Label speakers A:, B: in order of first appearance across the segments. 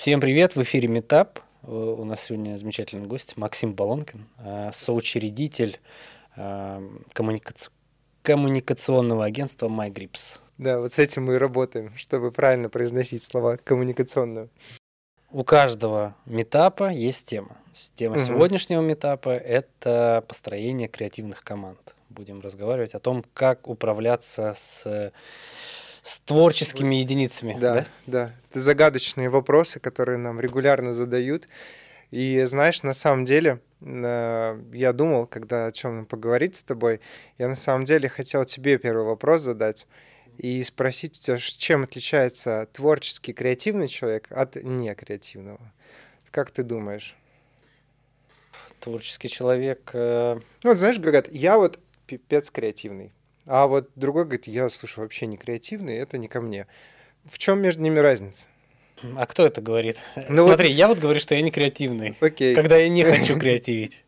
A: Всем привет, в эфире Метап. У нас сегодня замечательный гость Максим Балонкин, э, соучредитель э, коммуникаци... коммуникационного агентства MyGrips.
B: Да, вот с этим мы и работаем, чтобы правильно произносить слова коммуникационную.
A: У каждого метапа есть тема. Тема угу. сегодняшнего метапа – это построение креативных команд. Будем разговаривать о том, как управляться с с творческими единицами.
B: Да, да, да. Это загадочные вопросы, которые нам регулярно задают. И знаешь, на самом деле, э, я думал, когда о чем поговорить с тобой, я на самом деле хотел тебе первый вопрос задать и спросить тебя, чем отличается творческий креативный человек от некреативного. Как ты думаешь?
A: Творческий человек... Э...
B: Ну, вот знаешь, говорят, я вот пипец креативный. А вот другой говорит, я, слушай, вообще не креативный, это не ко мне. В чем между ними разница?
A: А кто это говорит? Ну Смотри, вот... я вот говорю, что я не креативный. Окей. Когда я не хочу креативить.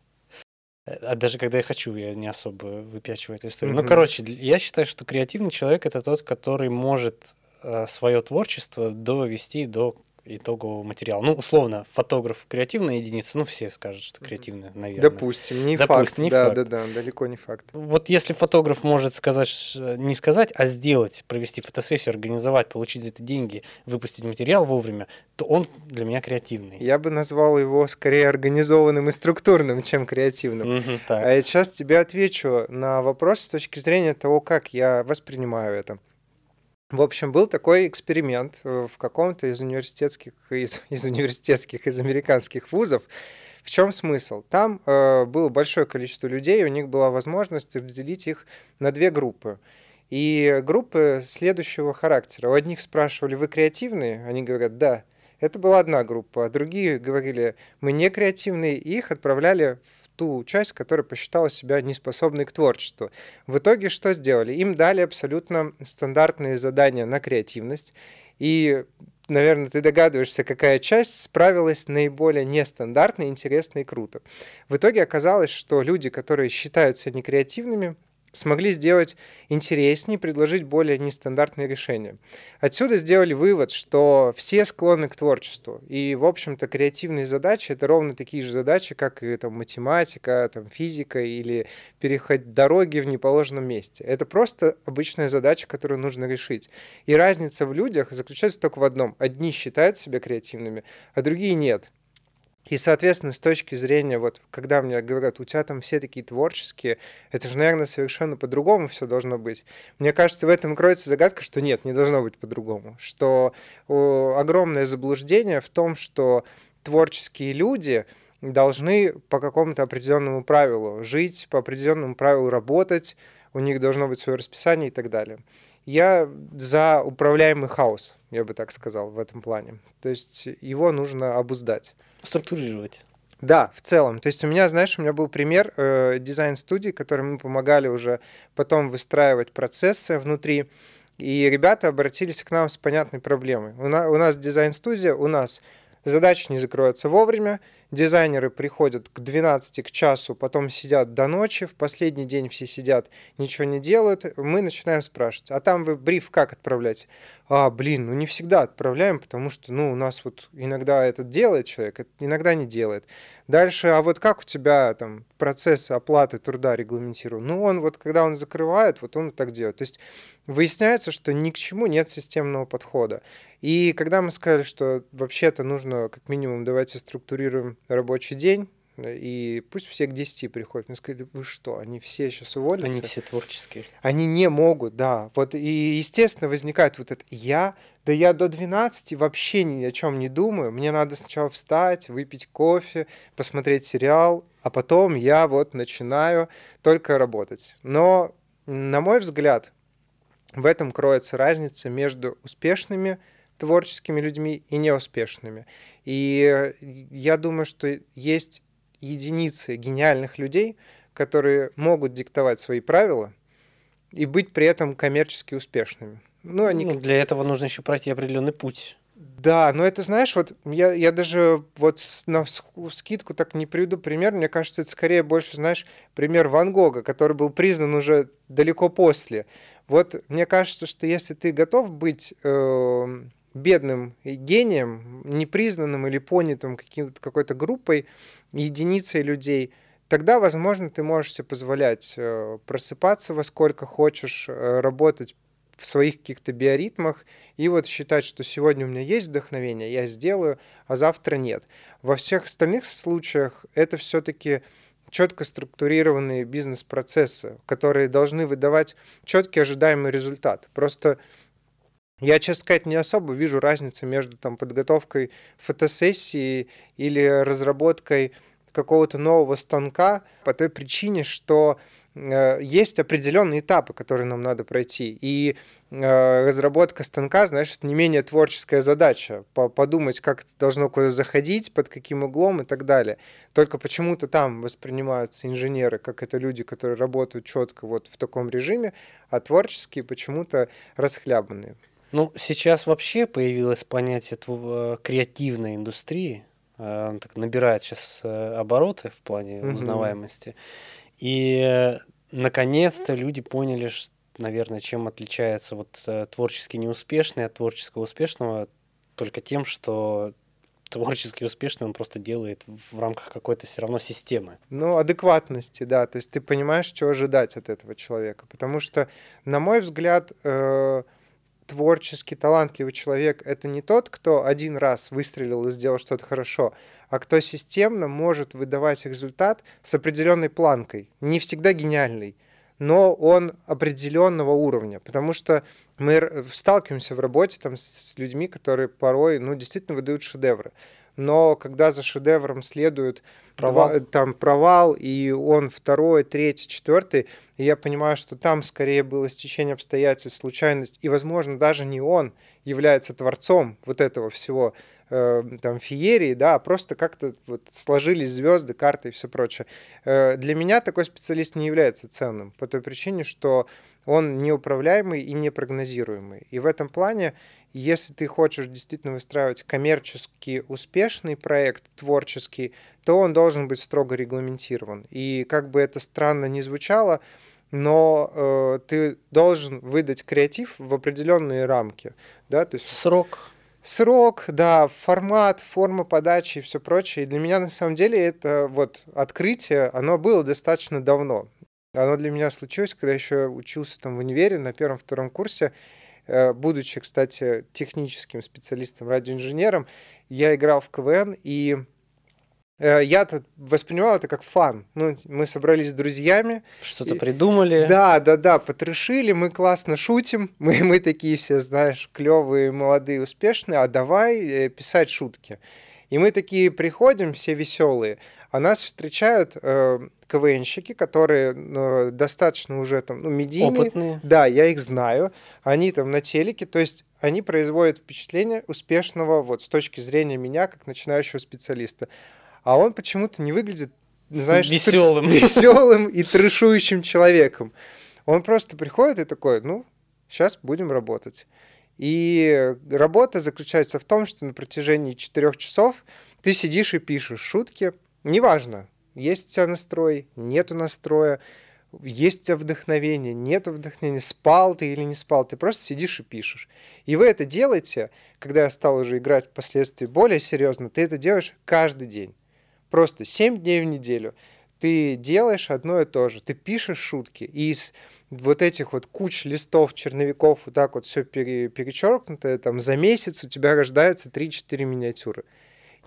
A: А даже когда я хочу, я не особо выпячиваю эту историю. Mm-hmm. Ну, короче, я считаю, что креативный человек это тот, который может э, свое творчество довести до итогового материала. Ну, условно, фотограф креативная единица, ну, все скажут, что креативная, наверное.
B: Допустим, не Допустим, факт. Не да, факт. да, да, далеко не факт.
A: Вот если фотограф может сказать, не сказать, а сделать, провести фотосессию, организовать, получить за это деньги, выпустить материал вовремя, то он для меня креативный.
B: Я бы назвал его скорее организованным и структурным, чем креативным. Угу, так. А сейчас тебе отвечу на вопрос с точки зрения того, как я воспринимаю это. В общем, был такой эксперимент э, в каком-то из университетских, из, из университетских, из американских вузов. В чем смысл? Там э, было большое количество людей, у них была возможность разделить их на две группы. И группы следующего характера. У одних спрашивали, вы креативные? Они говорят, да. Это была одна группа. А другие говорили, мы не креативные. И их отправляли ту часть, которая посчитала себя неспособной к творчеству. В итоге что сделали? Им дали абсолютно стандартные задания на креативность, и наверное, ты догадываешься, какая часть справилась наиболее нестандартно, интересно и круто. В итоге оказалось, что люди, которые считаются некреативными, смогли сделать интереснее, предложить более нестандартные решения. Отсюда сделали вывод, что все склонны к творчеству. И, в общем-то, креативные задачи — это ровно такие же задачи, как и там, математика, там, физика или переходить дороги в неположенном месте. Это просто обычная задача, которую нужно решить. И разница в людях заключается только в одном. Одни считают себя креативными, а другие нет. И, соответственно, с точки зрения, вот, когда мне говорят, у тебя там все такие творческие, это же, наверное, совершенно по-другому все должно быть. Мне кажется, в этом кроется загадка, что нет, не должно быть по-другому. Что о, огромное заблуждение в том, что творческие люди должны по какому-то определенному правилу жить, по определенному правилу работать, у них должно быть свое расписание и так далее. Я за управляемый хаос, я бы так сказал, в этом плане. То есть его нужно обуздать
A: структурировать.
B: Да, в целом. То есть у меня, знаешь, у меня был пример э, дизайн-студии, которым мы помогали уже потом выстраивать процессы внутри. И ребята обратились к нам с понятной проблемой. У, на, у нас дизайн-студия, у нас задачи не закроются вовремя, дизайнеры приходят к 12 к часу, потом сидят до ночи, в последний день все сидят, ничего не делают, мы начинаем спрашивать, а там вы бриф как отправлять? А, блин, ну не всегда отправляем, потому что, ну, у нас вот иногда это делает человек, иногда не делает. Дальше, а вот как у тебя там процесс оплаты труда регламентирован? Ну, он вот, когда он закрывает, вот он так делает. То есть выясняется, что ни к чему нет системного подхода. И когда мы сказали, что вообще-то нужно как минимум давайте структурируем рабочий день, и пусть все к 10 приходят. Мне сказали, вы что, они все сейчас уволятся?
A: Они все творческие.
B: Они не могут, да. Вот и, естественно, возникает вот это «я», да я до 12 вообще ни о чем не думаю. Мне надо сначала встать, выпить кофе, посмотреть сериал, а потом я вот начинаю только работать. Но, на мой взгляд, в этом кроется разница между успешными творческими людьми и неуспешными. И я думаю, что есть единицы гениальных людей, которые могут диктовать свои правила и быть при этом коммерчески успешными.
A: Ну, они... ну, для этого нужно еще пройти определенный путь.
B: Да, но это, знаешь, вот я, я даже вот на скидку так не приведу пример. Мне кажется, это скорее больше, знаешь, пример Ван Гога, который был признан уже далеко после. Вот мне кажется, что если ты готов быть э, бедным гением, непризнанным или понятым какой-то группой, единицей людей, тогда, возможно, ты можешь себе позволять э, просыпаться во сколько хочешь, э, работать в своих каких-то биоритмах и вот считать, что сегодня у меня есть вдохновение, я сделаю, а завтра нет. Во всех остальных случаях это все-таки четко структурированные бизнес-процессы, которые должны выдавать четкий ожидаемый результат. Просто я, честно сказать, не особо вижу разницы между там, подготовкой фотосессии или разработкой какого-то нового станка по той причине, что Э, есть определенные этапы, которые нам надо пройти. И э, разработка станка, знаешь, это не менее творческая задача. Подумать, как это должно куда заходить, под каким углом и так далее. Только почему-то там воспринимаются инженеры, как это люди, которые работают четко вот в таком режиме, а творческие почему-то расхлябанные.
A: Ну, сейчас вообще появилось понятие э, креативной индустрии. Она так набирает сейчас обороты в плане узнаваемости. И наконец-то люди поняли, что, наверное, чем отличается вот э, творчески неуспешный от творческого успешного, только тем, что творчески успешный он просто делает в рамках какой-то все равно системы.
B: Ну, адекватности, да. То есть ты понимаешь, чего ожидать от этого человека. Потому что, на мой взгляд, э, творческий, талантливый человек — это не тот, кто один раз выстрелил и сделал что-то хорошо, а кто системно может выдавать результат с определенной планкой. Не всегда гениальный, но он определенного уровня, потому что мы сталкиваемся в работе там, с людьми, которые порой ну, действительно выдают шедевры но когда за шедевром следует провал. Два, там провал, и он второй, третий, четвертый, и я понимаю, что там скорее было стечение обстоятельств, случайность, и, возможно, даже не он является творцом вот этого всего, э, там, феерии, да, а просто как-то вот сложились звезды, карты и все прочее. Э, для меня такой специалист не является ценным, по той причине, что он неуправляемый и непрогнозируемый. И в этом плане если ты хочешь действительно выстраивать коммерчески успешный проект, творческий, то он должен быть строго регламентирован. И как бы это странно ни звучало, но э, ты должен выдать креатив в определенные рамки. Да? То есть,
A: Срок.
B: Срок, да, формат, форма подачи и все прочее. И для меня на самом деле это вот открытие, оно было достаточно давно. Оно для меня случилось, когда еще учился там в универе на первом-втором курсе. Э, будучи, кстати, техническим специалистом, радиоинженером, я играл в КВН, и э, я воспринимал это как фан. Ну, мы собрались с друзьями.
A: Что-то и... придумали.
B: Да, да, да, потрешили, мы классно шутим. Мы, мы такие все, знаешь, клевые, молодые, успешные, а давай э, писать шутки. И мы такие приходим, все веселые, а нас встречают э, КВНщики, которые ну, достаточно уже там, ну, медийные.
A: Опытные.
B: Да, я их знаю. Они там на телеке, то есть они производят впечатление успешного вот с точки зрения меня, как начинающего специалиста. А он почему-то не выглядит, знаешь,
A: веселым,
B: веселым и трешующим человеком. Он просто приходит и такой, ну, сейчас будем работать. И работа заключается в том, что на протяжении четырех часов ты сидишь и пишешь шутки, неважно, есть у тебя настрой, нету настроя, есть у тебя вдохновение, нету вдохновения, спал ты или не спал, ты просто сидишь и пишешь. И вы это делаете, когда я стал уже играть впоследствии более серьезно, ты это делаешь каждый день. Просто 7 дней в неделю. Ты делаешь одно и то же. Ты пишешь шутки. И из вот этих вот куч листов, черновиков, вот так вот все пере, перечеркнутое, там за месяц у тебя рождается 3-4 миниатюры.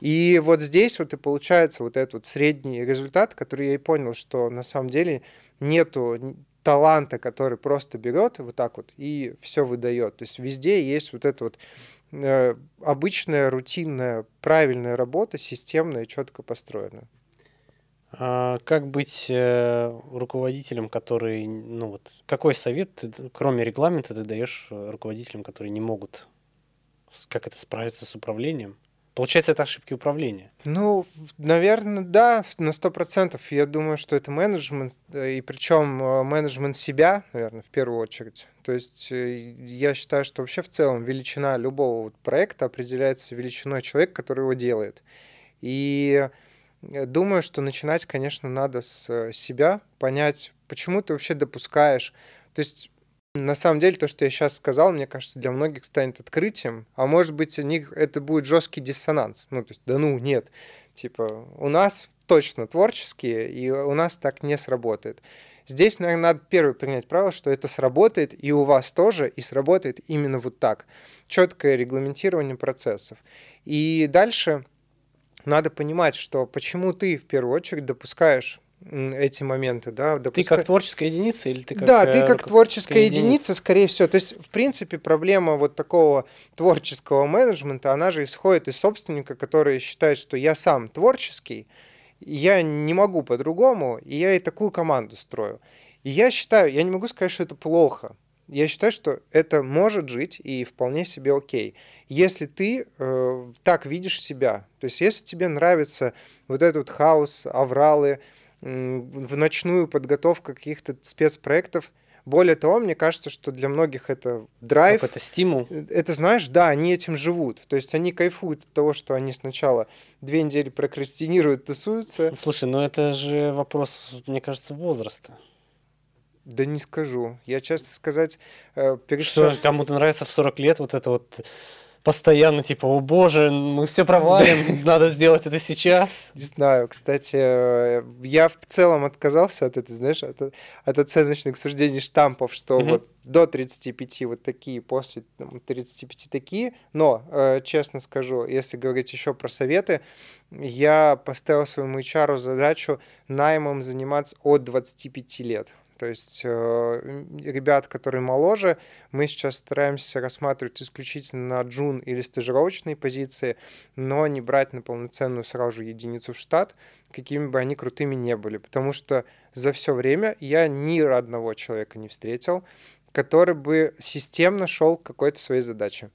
B: И вот здесь вот и получается вот этот вот средний результат, который я и понял, что на самом деле нету таланта, который просто берет вот так вот и все выдает. То есть везде есть вот эта вот э, обычная, рутинная, правильная работа, системная, четко построенная.
A: А как быть э, руководителем, который, ну вот, какой совет, ты, кроме регламента, ты даешь э, руководителям, которые не могут, как это справиться с управлением? Получается, это ошибки управления.
B: Ну, наверное, да, на сто процентов. Я думаю, что это менеджмент, и причем э, менеджмент себя, наверное, в первую очередь. То есть э, я считаю, что вообще в целом величина любого проекта определяется величиной человека, который его делает. И думаю, что начинать, конечно, надо с себя, понять, почему ты вообще допускаешь. То есть на самом деле, то, что я сейчас сказал, мне кажется, для многих станет открытием, а может быть, у них это будет жесткий диссонанс. Ну, то есть, да ну, нет. Типа, у нас точно творческие, и у нас так не сработает. Здесь, наверное, надо первое принять правило, что это сработает и у вас тоже, и сработает именно вот так. Четкое регламентирование процессов. И дальше надо понимать, что почему ты в первую очередь допускаешь эти моменты, да.
A: Допускай... Ты как творческая единица или ты как...
B: Да, ты как творческая единица, единица, скорее всего. То есть, в принципе, проблема вот такого творческого менеджмента, она же исходит из собственника, который считает, что я сам творческий, я не могу по-другому, и я и такую команду строю. И я считаю, я не могу сказать, что это плохо. Я считаю, что это может жить и вполне себе окей. Если ты э, так видишь себя, то есть если тебе нравится вот этот хаос, авралы, в ночную подготовку каких-то спецпроектов. Более того, мне кажется, что для многих это драйв.
A: Как это стимул.
B: Это, знаешь, да, они этим живут. То есть они кайфуют от того, что они сначала две недели прокрастинируют, тусуются.
A: Слушай, ну это же вопрос, мне кажется, возраста.
B: Да не скажу. Я, честно сказать, э,
A: перестал... Что кому-то нравится в 40 лет вот это вот постоянно типа, о боже, мы все провалим, надо сделать это сейчас.
B: Не знаю, кстати, э, я в целом отказался от этой, знаешь, от, от оценочных суждений штампов, что угу. вот до 35 вот такие, после там, 35 такие, но, э, честно скажу, если говорить еще про советы, я поставил своему HR задачу наймом заниматься от 25 лет. То есть э, ребят, которые моложе, мы сейчас стараемся рассматривать исключительно на джун или стажировочные позиции, но не брать на полноценную сразу единицу в штат, какими бы они крутыми не были. Потому что за все время я ни одного человека не встретил, который бы системно шел к какой-то своей задаче.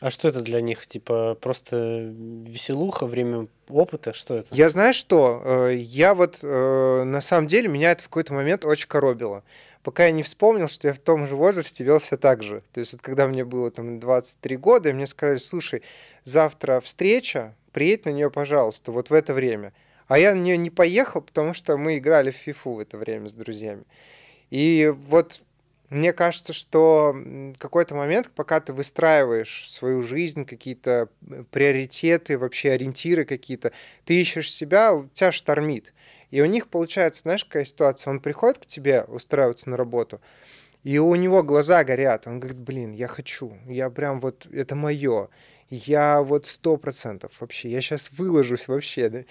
A: А что это для них? Типа просто веселуха, время опыта? Что это?
B: Я знаю, что э, я вот э, на самом деле меня это в какой-то момент очень коробило. Пока я не вспомнил, что я в том же возрасте вел себя так же. То есть вот когда мне было там 23 года, и мне сказали, слушай, завтра встреча, приедь на нее, пожалуйста, вот в это время. А я на нее не поехал, потому что мы играли в фифу в это время с друзьями. И вот мне кажется, что какой-то момент, пока ты выстраиваешь свою жизнь, какие-то приоритеты, вообще ориентиры какие-то, ты ищешь себя, у тебя штормит. И у них получается, знаешь, какая ситуация? Он приходит к тебе устраиваться на работу, и у него глаза горят. Он говорит, блин, я хочу, я прям вот, это мое. Я вот сто процентов вообще, я сейчас выложусь вообще, да.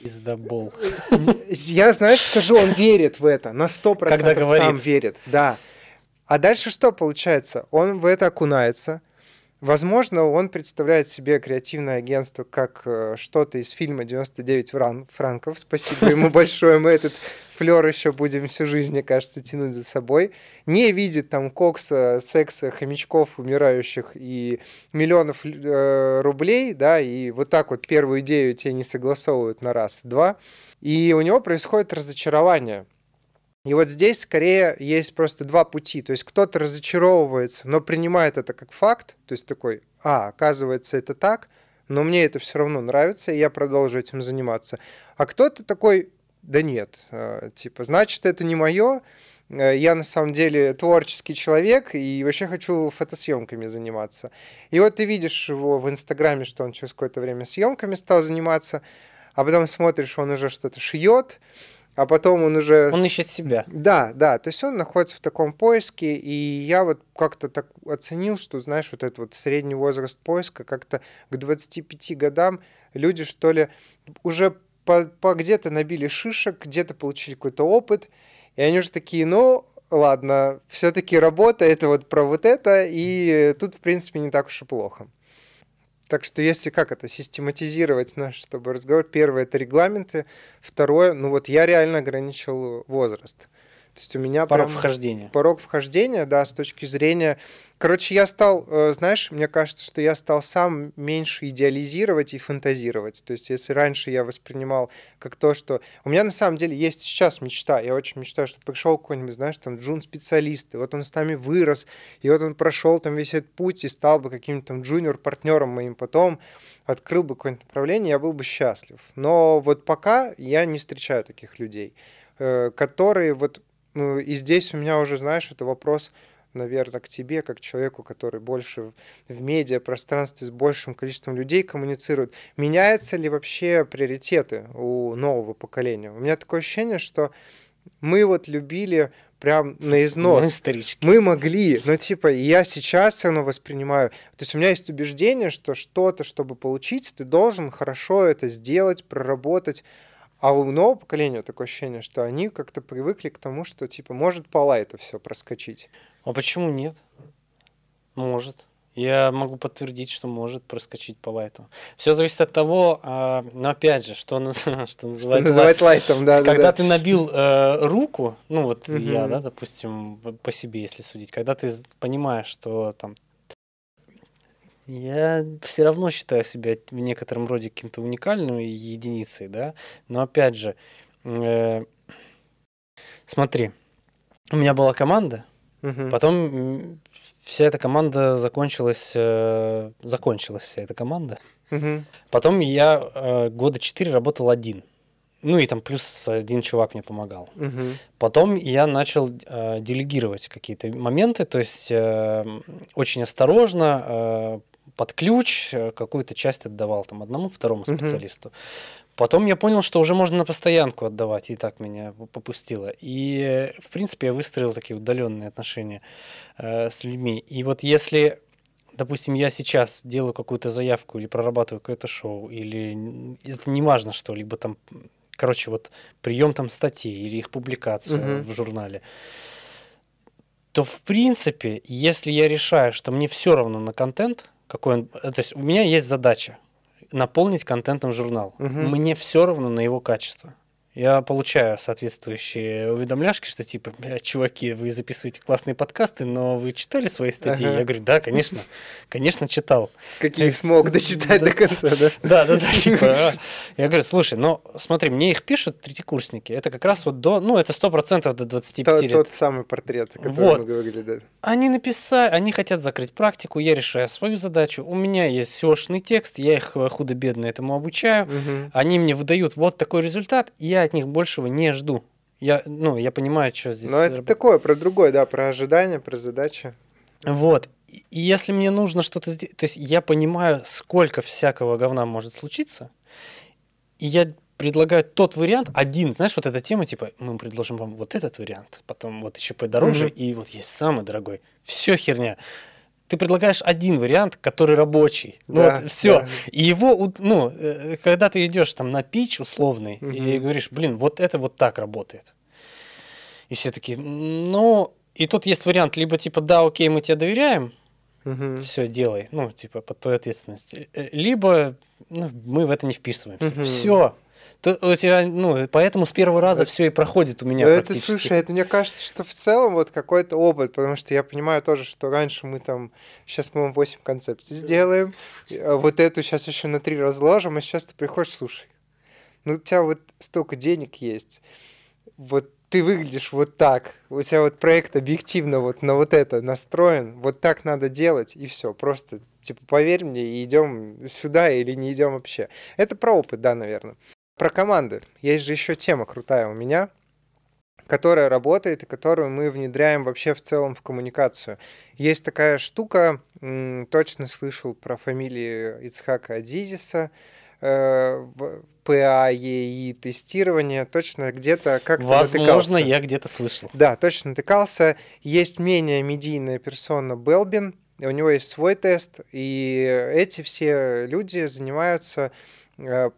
A: Издабол.
B: Я, знаешь, скажу, он верит в это, на сто процентов сам верит, да. А дальше что получается? Он в это окунается. Возможно, он представляет себе креативное агентство как э, что-то из фильма «99 франков». Спасибо ему большое. Мы этот флер еще будем всю жизнь, мне кажется, тянуть за собой. Не видит там кокса, секса, хомячков умирающих и миллионов э, рублей, да, и вот так вот первую идею тебе не согласовывают на раз-два. И у него происходит разочарование – и вот здесь скорее есть просто два пути. То есть кто-то разочаровывается, но принимает это как факт. То есть такой, а, оказывается, это так, но мне это все равно нравится, и я продолжу этим заниматься. А кто-то такой, да нет, э, типа, значит, это не мое, э, я на самом деле творческий человек и вообще хочу фотосъемками заниматься. И вот ты видишь его в Инстаграме, что он через какое-то время съемками стал заниматься, а потом смотришь, он уже что-то шьет, а потом он уже...
A: Он ищет себя.
B: Да, да, то есть он находится в таком поиске, и я вот как-то так оценил, что, знаешь, вот этот вот средний возраст поиска как-то к 25 годам люди, что ли, уже по, по где-то набили шишек, где-то получили какой-то опыт, и они уже такие, ну, ладно, все-таки работа это вот про вот это, и тут, в принципе, не так уж и плохо. Так что если как это систематизировать наш с тобой разговор, первое это регламенты, второе, ну вот я реально ограничил возраст. То есть у меня
A: порог вхождения.
B: Порог вхождения, да, с точки зрения Короче, я стал, э, знаешь, мне кажется, что я стал сам меньше идеализировать и фантазировать. То есть, если раньше я воспринимал как то, что... У меня на самом деле есть сейчас мечта. Я очень мечтаю, что пришел какой-нибудь, знаешь, там, джун-специалист, и вот он с нами вырос, и вот он прошел там весь этот путь и стал бы каким-то там джуниор-партнером моим потом, открыл бы какое-нибудь направление, я был бы счастлив. Но вот пока я не встречаю таких людей, э, которые вот... Ну, и здесь у меня уже, знаешь, это вопрос наверное, к тебе, как человеку, который больше в медиапространстве с большим количеством людей коммуницирует. Меняются ли вообще приоритеты у нового поколения? У меня такое ощущение, что мы вот любили прям на износ. Мы, мы могли, но типа я сейчас все равно воспринимаю. То есть у меня есть убеждение, что что-то, чтобы получить, ты должен хорошо это сделать, проработать. А у нового поколения такое ощущение, что они как-то привыкли к тому, что типа может пола это все проскочить.
A: А почему нет? Может. Я могу подтвердить, что может проскочить по лайту. Все зависит от того, э, но опять же, что, что называть, что называть лайтом, да. Когда да, ты набил э, руку, ну вот угу. я, да, допустим, по себе, если судить, когда ты понимаешь, что там я все равно считаю себя в некотором роде каким-то уникальным единицей, да, но опять же, э, смотри, у меня была команда, угу. потом вся эта команда закончилась, э, закончилась вся эта команда. Угу. Потом я э, года четыре работал один. Ну и там плюс один чувак мне помогал. Угу. Потом я начал э, делегировать какие-то моменты, то есть э, очень осторожно, э, под ключ э, какую-то часть отдавал там одному, второму специалисту. Угу. Потом я понял, что уже можно на постоянку отдавать, и так меня попустило. И, в принципе, я выстроил такие удаленные отношения э, с людьми. И вот если, допустим, я сейчас делаю какую-то заявку или прорабатываю какое-то шоу, или это не важно что, либо там, короче, вот прием там статей или их публикацию угу. в журнале, то, в принципе, если я решаю, что мне все равно на контент, какой он... То есть у меня есть задача наполнить контентом журнал. Угу. Мне все равно на его качество я получаю соответствующие уведомляшки, что типа, чуваки, вы записываете классные подкасты, но вы читали свои статьи? Ага. Я говорю, да, конечно, конечно, читал.
B: Какие смог дочитать до конца, да?
A: Да, да, да, типа. А. Я говорю, слушай, ну смотри, мне их пишут третьекурсники, это как раз вот до, ну это сто процентов до 25 лет.
B: Тот самый портрет, о котором мы говорили, да.
A: Они написали, они хотят закрыть практику, я решаю свою задачу, у меня есть SEO-шный текст, я их худо-бедно этому обучаю, они мне выдают вот такой результат, я от них большего не жду. Я, ну, я понимаю, что здесь...
B: Но это такое, про другое, да, про ожидания, про задачи.
A: Вот. И если мне нужно что-то сделать... То есть я понимаю, сколько всякого говна может случиться, и я предлагаю тот вариант, один, знаешь, вот эта тема, типа, мы предложим вам вот этот вариант, потом вот еще подороже, mm-hmm. и вот есть самый дорогой. Все херня ты предлагаешь один вариант, который рабочий. Ну да, вот все. Да. И его, ну, э, когда ты идешь там на пич условный угу. и говоришь, блин, вот это вот так работает. И все таки ну, и тут есть вариант, либо типа, да, окей, мы тебе доверяем, угу. все делай, ну, типа, под твою ответственность. Э, либо ну, мы в это не вписываемся. Угу. Все, то у тебя, ну, поэтому с первого раза это, все и проходит у меня.
B: Это, слушай, это мне кажется, что в целом вот какой-то опыт, потому что я понимаю тоже, что раньше мы там, сейчас мы вам 8 концепций сделаем, а вот эту сейчас еще на три разложим, а сейчас ты приходишь, слушай, ну у тебя вот столько денег есть, вот ты выглядишь вот так, у тебя вот проект объективно вот на вот это настроен, вот так надо делать, и все, просто типа поверь мне, идем сюда или не идем вообще. Это про опыт, да, наверное. Про команды. Есть же еще тема крутая у меня, которая работает и которую мы внедряем вообще в целом в коммуникацию. Есть такая штука, точно слышал про фамилию Ицхака Адизиса, э, ПАЕИ тестирование, точно где-то как-то
A: Возможно, я где-то слышал.
B: Да, точно натыкался. Есть менее медийная персона Белбин, у него есть свой тест, и эти все люди занимаются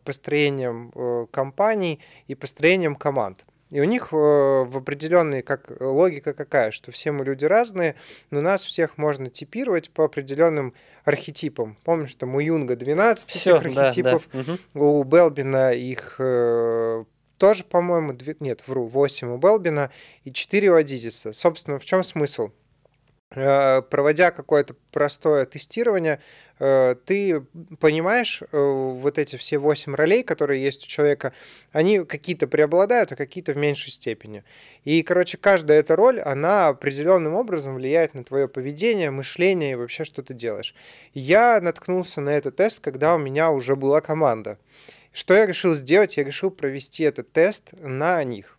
B: построением э, компаний и построением команд. И у них э, в определенной как логика какая, что все мы люди разные, но нас всех можно типировать по определенным архетипам. Помнишь, там у Юнга 12 Всё, этих архетипов, да, да. у Белбина их тоже, по-моему, нет, вру, 8 у Белбина и 4 у Адизиса. Собственно, в чем смысл? Проводя какое-то простое тестирование, Э, ты понимаешь, э, вот эти все восемь ролей, которые есть у человека, они какие-то преобладают, а какие-то в меньшей степени. И, короче, каждая эта роль, она определенным образом влияет на твое поведение, мышление и вообще, что ты делаешь. Я наткнулся на этот тест, когда у меня уже была команда. Что я решил сделать? Я решил провести этот тест на них.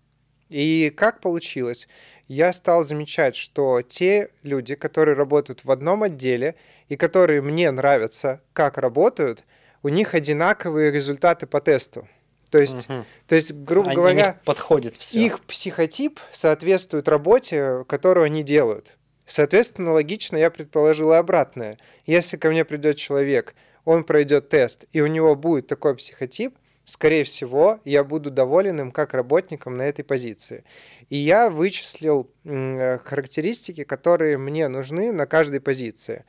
B: И как получилось? Я стал замечать, что те люди, которые работают в одном отделе и которые мне нравятся, как работают, у них одинаковые результаты по тесту. То есть, угу. то есть грубо они, говоря,
A: подходит все.
B: их психотип соответствует работе, которую они делают. Соответственно, логично я предположил обратное. Если ко мне придет человек, он пройдет тест, и у него будет такой психотип, скорее всего, я буду доволен им как работником на этой позиции. И я вычислил характеристики, которые мне нужны на каждой позиции.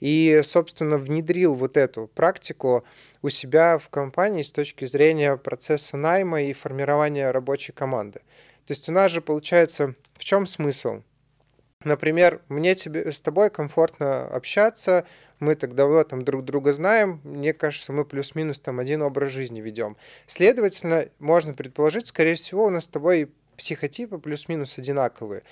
B: И, собственно, внедрил вот эту практику у себя в компании с точки зрения процесса найма и формирования рабочей команды. То есть у нас же получается, в чем смысл? Например, мне тебе, с тобой комфортно общаться, мы так давно там друг друга знаем, мне кажется, мы плюс-минус там один образ жизни ведем. Следовательно, можно предположить, скорее всего, у нас с тобой психотипы плюс-минус одинаковые.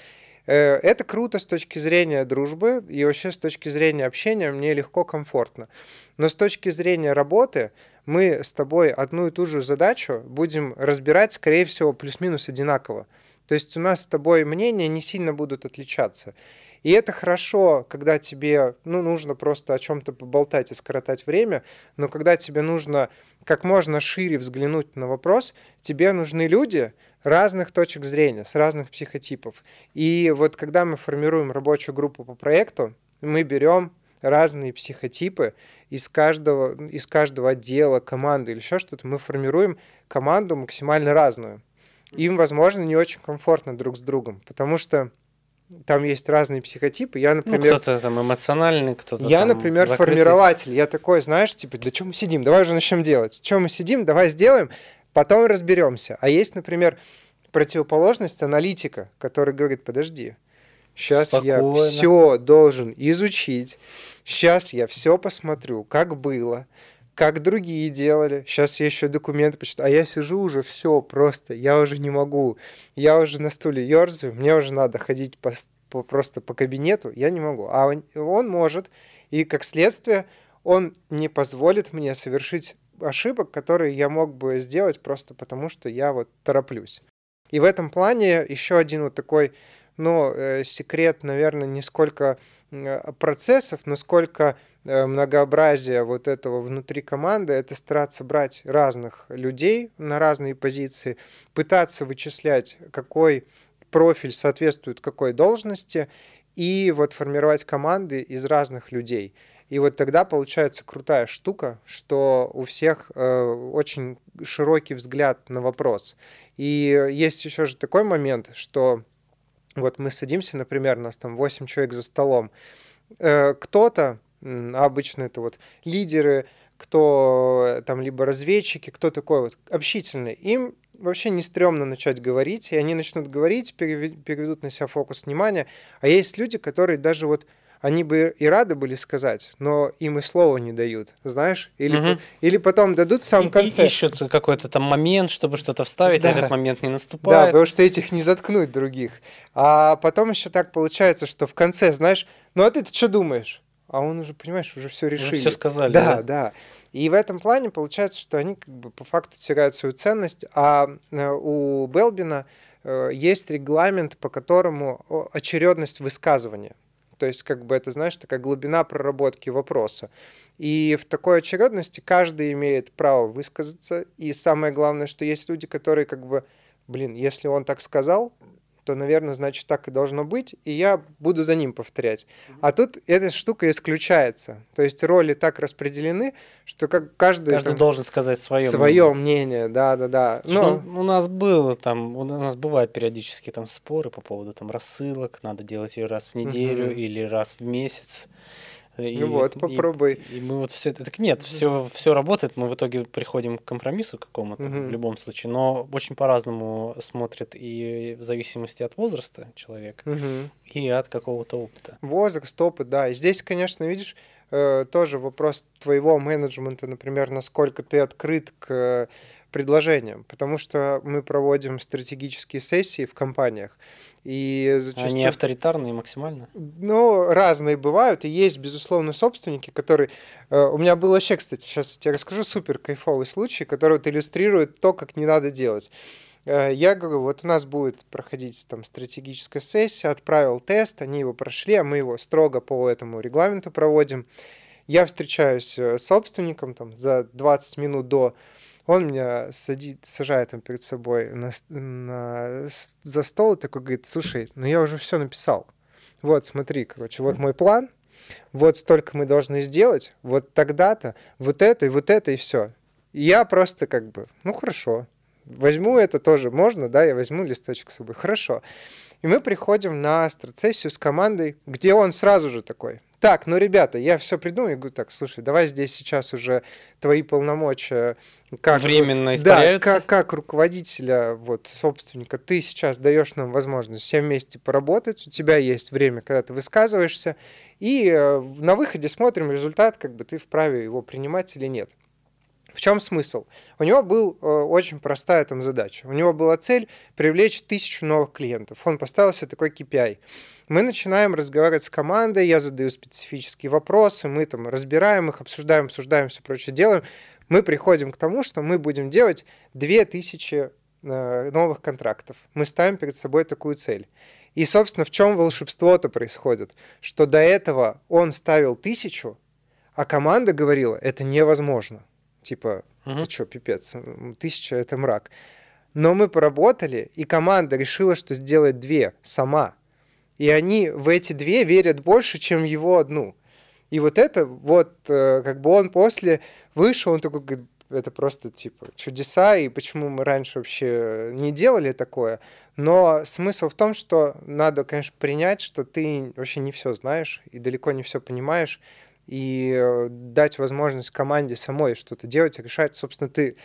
B: Э, это круто с точки зрения дружбы и вообще с точки зрения общения мне легко, комфортно. Но с точки зрения работы мы с тобой одну и ту же задачу будем разбирать, скорее всего, плюс-минус одинаково. То есть у нас с тобой мнения не сильно будут отличаться. И это хорошо, когда тебе ну, нужно просто о чем-то поболтать и скоротать время, но когда тебе нужно как можно шире взглянуть на вопрос, тебе нужны люди разных точек зрения, с разных психотипов. И вот когда мы формируем рабочую группу по проекту, мы берем разные психотипы из каждого, из каждого отдела, команды или еще что-то, мы формируем команду максимально разную им, возможно, не очень комфортно друг с другом, потому что там есть разные психотипы. Я, ну, например...
A: Ну, кто-то там эмоциональный, кто-то
B: Я, например, закрытый. формирователь. Я такой, знаешь, типа, да что мы сидим? Давай уже начнем делать. Что мы сидим? Давай сделаем, потом разберемся. А есть, например, противоположность аналитика, который говорит, подожди, сейчас Спокойно. я все должен изучить, сейчас я все посмотрю, как было, как другие делали. Сейчас я еще документы почитаю. А я сижу уже, все, просто, я уже не могу. Я уже на стуле ерзаю, мне уже надо ходить по, по, просто по кабинету, я не могу. А он, он может, и как следствие он не позволит мне совершить ошибок, которые я мог бы сделать просто потому, что я вот тороплюсь. И в этом плане еще один вот такой, ну, э, секрет, наверное, не сколько э, процессов, но сколько многообразие вот этого внутри команды, это стараться брать разных людей на разные позиции, пытаться вычислять, какой профиль соответствует какой должности, и вот формировать команды из разных людей. И вот тогда получается крутая штука, что у всех э, очень широкий взгляд на вопрос. И есть еще же такой момент, что вот мы садимся, например, у нас там 8 человек за столом, э, кто-то а обычно это вот лидеры, кто там либо разведчики, кто такой вот общительный. Им вообще не стрёмно начать говорить, и они начнут говорить, переведут на себя фокус внимания. А есть люди, которые даже вот они бы и рады были сказать, но им и слова не дают, знаешь? Или, угу. или потом дадут в самом и, конце.
A: И ищут какой-то там момент, чтобы что-то вставить, да. а этот момент не наступает.
B: Да, потому что этих не заткнуть других. А потом еще так получается, что в конце, знаешь, ну а ты-то что думаешь? А он уже, понимаешь, уже все решили. Уже
A: все сказали.
B: Да, да, да. И в этом плане получается, что они как бы по факту теряют свою ценность, а э, у Белбина э, есть регламент, по которому очередность высказывания. То есть, как бы это, знаешь, такая глубина проработки вопроса. И в такой очередности каждый имеет право высказаться. И самое главное, что есть люди, которые как бы, блин, если он так сказал, то, наверное, значит, так и должно быть, и я буду за ним повторять. А тут эта штука исключается. То есть роли так распределены, что как каждый...
A: Каждый там, должен сказать свое
B: Свое мнение, мнение да-да-да.
A: Но... Ну, у нас было там, у нас бывают периодически там споры по поводу там рассылок, надо делать ее раз в неделю угу. или раз в месяц.
B: И, ну вот, попробуй.
A: И, и мы вот все так нет, все все работает, мы в итоге приходим к компромиссу какому-то угу. в любом случае, но очень по-разному смотрят и в зависимости от возраста человека угу. и от какого-то опыта.
B: Возраст, опыт, да. И здесь, конечно, видишь, э, тоже вопрос твоего менеджмента, например, насколько ты открыт к предложениям, потому что мы проводим стратегические сессии в компаниях, и
A: зачастую... Они авторитарные максимально?
B: Ну, разные бывают. И есть, безусловно, собственники, которые... Э, у меня был вообще, кстати, сейчас я тебе расскажу супер кайфовый случай, который вот иллюстрирует то, как не надо делать. Э, я говорю, вот у нас будет проходить там стратегическая сессия, отправил тест, они его прошли, а мы его строго по этому регламенту проводим. Я встречаюсь э, с собственником там за 20 минут до, он меня садит, сажает там перед собой на, на, за стол и такой говорит, слушай, ну я уже все написал. Вот, смотри, короче, вот мой план, вот столько мы должны сделать, вот тогда-то, вот это и вот это и все. И я просто как бы, ну хорошо, возьму это тоже, можно, да, я возьму листочек с собой, хорошо. И мы приходим на страцессию с командой, где он сразу же такой, так, ну, ребята, я все придумал, я говорю, так, слушай, давай здесь сейчас уже твои полномочия
A: как временно испаряются.
B: Да, как, как руководителя, вот, собственника, ты сейчас даешь нам возможность все вместе поработать, у тебя есть время, когда ты высказываешься, и э, на выходе смотрим результат, как бы ты вправе его принимать или нет. В чем смысл? У него была э, очень простая там задача. У него была цель привлечь тысячу новых клиентов. Он поставил себе такой KPI. Мы начинаем разговаривать с командой, я задаю специфические вопросы, мы там разбираем их, обсуждаем, обсуждаем, все прочее делаем. Мы приходим к тому, что мы будем делать 2000 э, новых контрактов. Мы ставим перед собой такую цель. И, собственно, в чем волшебство-то происходит? Что до этого он ставил тысячу, а команда говорила, это невозможно. Типа, угу. ты что, пипец, тысяча — это мрак. Но мы поработали, и команда решила, что сделает две сама. И они в эти две верят больше, чем его одну. И вот это, вот, э, как бы он после вышел, он такой говорит, это просто, типа, чудеса, и почему мы раньше вообще не делали такое. Но смысл в том, что надо, конечно, принять, что ты вообще не все знаешь и далеко не все понимаешь, и э, дать возможность команде самой что-то делать, решать. Собственно, ты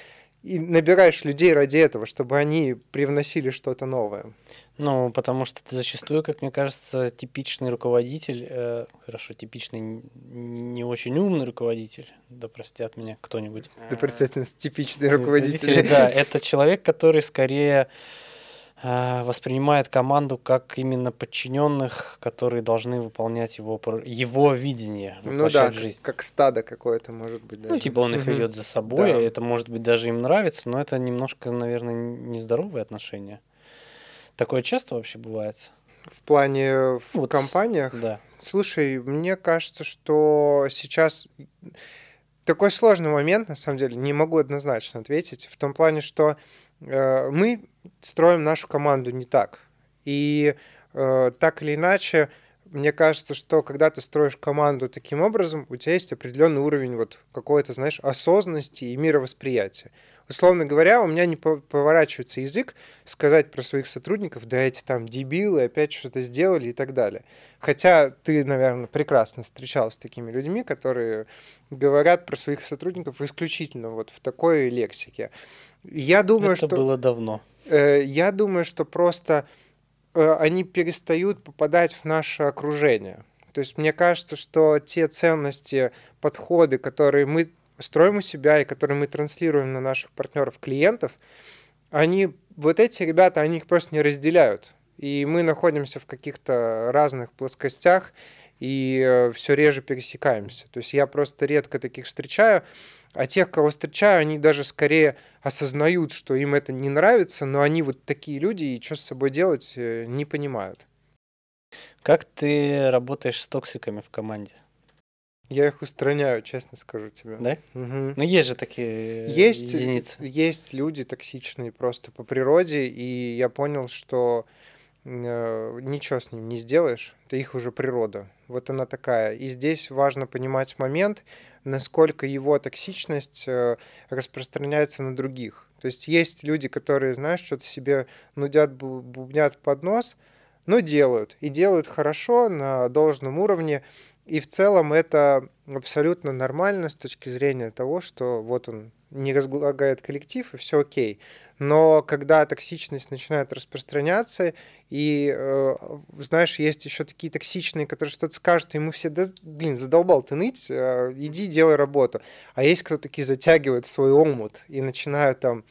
B: и набираешь людей ради этого, чтобы они привносили что-то новое.
A: Ну, потому что ты зачастую, как мне кажется, типичный руководитель, э, хорошо, типичный, не очень умный руководитель, да простят меня кто-нибудь.
B: Да простят нас типичный руководитель.
A: Да, это человек, который скорее воспринимает команду как именно подчиненных, которые должны выполнять его, его видение,
B: воплощать ну да, жизнь. Как, как стадо какое-то, может быть.
A: Даже. Ну, типа он их ведет за собой, да. это может быть даже им нравится, но это немножко, наверное, нездоровые отношения. Такое часто вообще бывает?
B: В плане в вот, компаниях?
A: Да.
B: Слушай, мне кажется, что сейчас такой сложный момент, на самом деле, не могу однозначно ответить, в том плане, что э, мы строим нашу команду не так. И э, так или иначе, мне кажется, что когда ты строишь команду таким образом, у тебя есть определенный уровень вот какой-то, знаешь, осознанности и мировосприятия. Условно говоря, у меня не поворачивается язык сказать про своих сотрудников, да эти там дебилы опять что-то сделали и так далее. Хотя ты, наверное, прекрасно встречался с такими людьми, которые говорят про своих сотрудников исключительно вот в такой лексике. Я думаю,
A: Это
B: что...
A: было давно.
B: Э, я думаю, что просто э, они перестают попадать в наше окружение. То есть мне кажется, что те ценности, подходы, которые мы строим у себя и которые мы транслируем на наших партнеров-клиентов, они, вот эти ребята, они их просто не разделяют. И мы находимся в каких-то разных плоскостях и э, все реже пересекаемся. То есть я просто редко таких встречаю. А тех, кого встречаю, они даже скорее осознают, что им это не нравится, но они вот такие люди, и что с собой делать, э, не понимают.
A: Как ты работаешь с токсиками в команде?
B: Я их устраняю, честно скажу тебе.
A: Да?
B: Угу.
A: Ну, есть же такие
B: есть,
A: единицы.
B: Есть люди токсичные просто по природе, и я понял, что э, ничего с ним не сделаешь, это их уже природа. Вот она такая. И здесь важно понимать момент, насколько его токсичность э, распространяется на других. То есть есть люди, которые, знаешь, что-то себе нудят, бубнят под нос, но делают. И делают хорошо, на должном уровне. И в целом это абсолютно нормально с точки зрения того, что вот он не разлагает коллектив, и все окей. Но когда токсичность начинает распространяться, и, э, знаешь, есть еще такие токсичные, которые что-то скажут, и мы все, да, блин, задолбал ты ныть, э, иди делай работу. А есть кто такие затягивают в свой омут и начинают там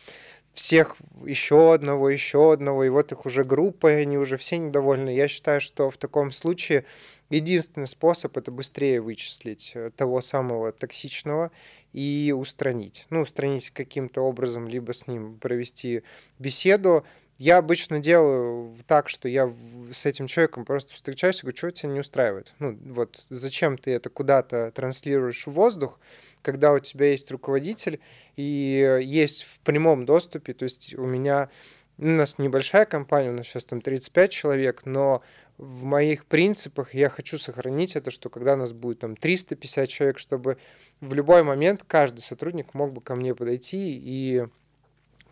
B: всех еще одного, еще одного, и вот их уже группа, и они уже все недовольны. Я считаю, что в таком случае единственный способ это быстрее вычислить э, того самого токсичного и устранить. Ну, устранить каким-то образом, либо с ним провести беседу. Я обычно делаю так, что я с этим человеком просто встречаюсь и говорю, что тебя не устраивает. Ну, вот зачем ты это куда-то транслируешь в воздух, когда у тебя есть руководитель и есть в прямом доступе, то есть у меня у нас небольшая компания, у нас сейчас там 35 человек, но в моих принципах я хочу сохранить это, что когда нас будет там 350 человек, чтобы в любой момент каждый сотрудник мог бы ко мне подойти и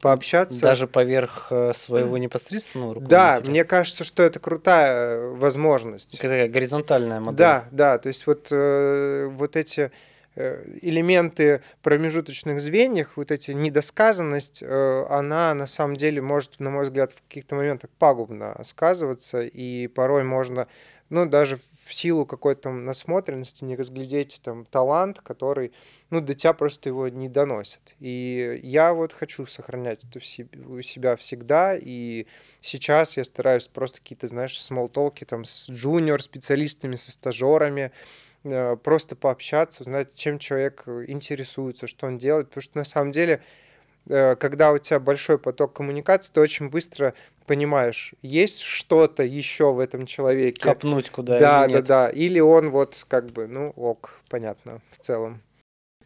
B: пообщаться.
A: Даже поверх э, своего непосредственного руководителя?
B: Да, мне кажется, что это крутая э, возможность.
A: Такая горизонтальная модель.
B: Да, да, то есть вот, э, вот эти элементы промежуточных звеньев, вот эти недосказанность, э, она на самом деле может, на мой взгляд, в каких-то моментах пагубно сказываться, и порой можно, ну, даже в силу какой-то насмотренности не разглядеть там талант, который, ну, до тебя просто его не доносит. И я вот хочу сохранять это у себя всегда, и сейчас я стараюсь просто какие-то, знаешь, смолтолки там с джуниор-специалистами, со стажерами, Э, просто пообщаться, узнать, чем человек э, интересуется, что он делает, потому что на самом деле, э, когда у тебя большой поток коммуникации, ты очень быстро понимаешь, есть что-то еще в этом человеке.
A: Копнуть куда
B: Да, да, да. Или он вот как бы, ну, ок, понятно, в целом.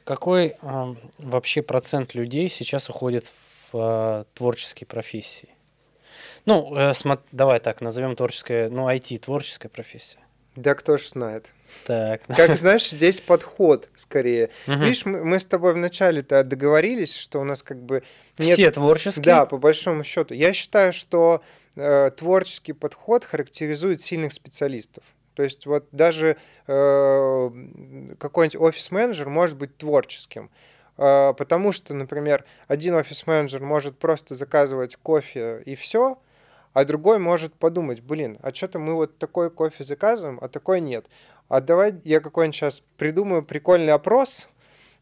A: Какой э, вообще процент людей сейчас уходит в э, творческие профессии? Ну, э, смо- давай так, назовем творческое, ну, IT, творческая профессия.
B: Да кто ж знает.
A: Так.
B: Как знаешь, здесь подход скорее. Угу. Видишь, мы, мы с тобой вначале-то договорились, что у нас как бы
A: нет... Все творческие?
B: Да, по большому счету. Я считаю, что э, творческий подход характеризует сильных специалистов. То есть вот даже э, какой-нибудь офис-менеджер может быть творческим. Э, потому что, например, один офис-менеджер может просто заказывать кофе и все, а другой может подумать, блин, а что-то мы вот такой кофе заказываем, а такой нет. А давай я какой-нибудь сейчас придумаю прикольный опрос,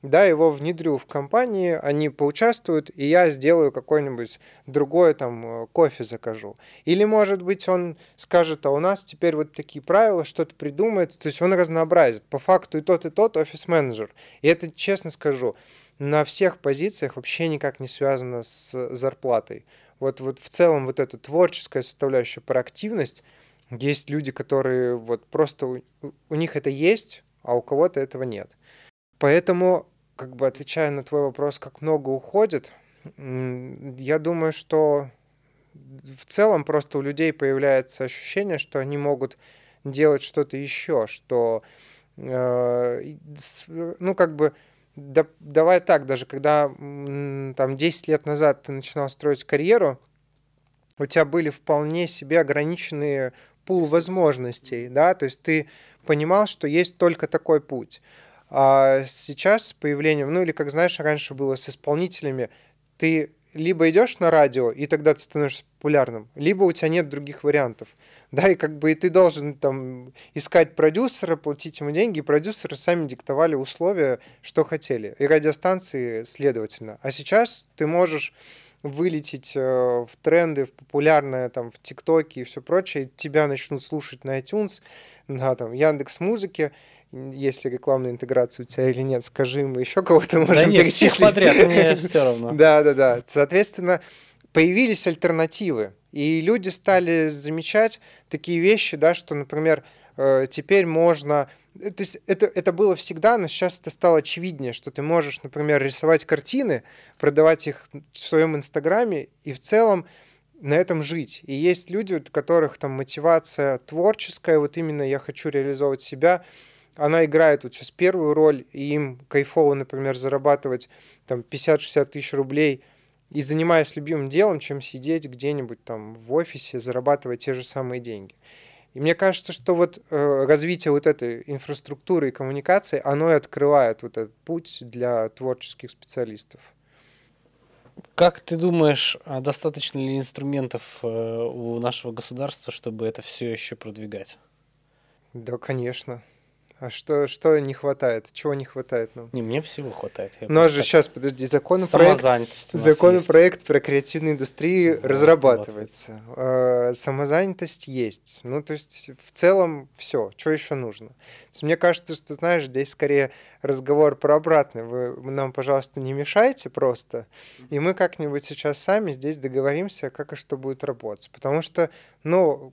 B: да, его внедрю в компании, они поучаствуют, и я сделаю какой-нибудь другой там э, кофе закажу. Или, может быть, он скажет, а у нас теперь вот такие правила, что-то придумает, то есть он разнообразит. По факту и тот, и тот офис-менеджер. И это, честно скажу, на всех позициях вообще никак не связано с зарплатой. Вот, вот в целом вот эта творческая составляющая, проактивность, есть люди, которые вот просто у, у них это есть, а у кого-то этого нет. Поэтому, как бы отвечая на твой вопрос, как много уходит, я думаю, что в целом просто у людей появляется ощущение, что они могут делать что-то еще, что э, ну как бы да, давай так, даже когда там 10 лет назад ты начинал строить карьеру, у тебя были вполне себе ограниченные пул возможностей, да, то есть ты понимал, что есть только такой путь. А сейчас с появлением, ну или как знаешь, раньше было с исполнителями, ты либо идешь на радио, и тогда ты становишься популярным, либо у тебя нет других вариантов. Да, и как бы и ты должен там искать продюсера, платить ему деньги, и продюсеры сами диктовали условия, что хотели. И радиостанции, следовательно. А сейчас ты можешь вылететь э, в тренды, в популярное там в ТикТоке и все прочее, тебя начнут слушать на iTunes, на там Яндекс Музыке, есть ли рекламная интеграция у тебя или нет, скажи, мы еще кого-то можем да нет, перечислить. Все подряд, мне все равно. Да, да, да. Соответственно, появились альтернативы, и люди стали замечать такие вещи, да, что, например, э, теперь можно... То есть это, это было всегда, но сейчас это стало очевиднее, что ты можешь, например, рисовать картины, продавать их в своем инстаграме, и в целом на этом жить. И есть люди, у которых там мотивация творческая, вот именно я хочу реализовывать себя, она играет вот сейчас первую роль, и им кайфово, например, зарабатывать там 50-60 тысяч рублей и занимаясь любимым делом, чем сидеть где-нибудь там в офисе, зарабатывать те же самые деньги. И мне кажется, что вот э, развитие вот этой инфраструктуры и коммуникации, оно и открывает вот этот путь для творческих специалистов.
A: Как ты думаешь, а достаточно ли инструментов э, у нашего государства, чтобы это все еще продвигать?
B: Да, конечно. А что, что не хватает? Чего не хватает нам?
A: Не, мне всего хватает.
B: Ну, а же сейчас, подожди, законопроект, законопроект про креативную индустрию да, разрабатывается. Э, самозанятость есть. Ну, то есть, в целом, все. Что еще нужно? мне кажется, что, знаешь, здесь скорее разговор про обратное. Вы нам, пожалуйста, не мешайте просто. И мы как-нибудь сейчас сами здесь договоримся, как и что будет работать. Потому что, ну,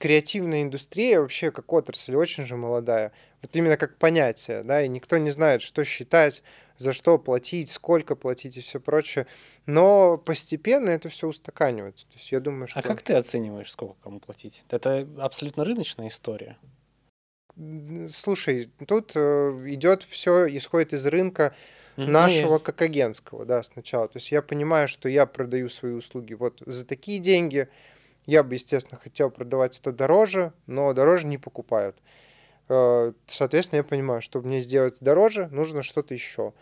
B: креативная индустрия вообще как отрасль очень же молодая. Вот именно как понятие, да, и никто не знает, что считать, за что платить, сколько платить и все прочее. Но постепенно это все устаканивается. То есть я думаю,
A: а
B: что...
A: А как ты оцениваешь, сколько кому платить? Это абсолютно рыночная история?
B: Слушай, тут э, идет все, исходит из рынка mm-hmm. нашего как агентского, да, сначала. То есть я понимаю, что я продаю свои услуги вот за такие деньги, я бы, естественно, хотел продавать это дороже, но дороже не покупают. Э, соответственно, я понимаю, чтобы мне сделать дороже, нужно что-то еще.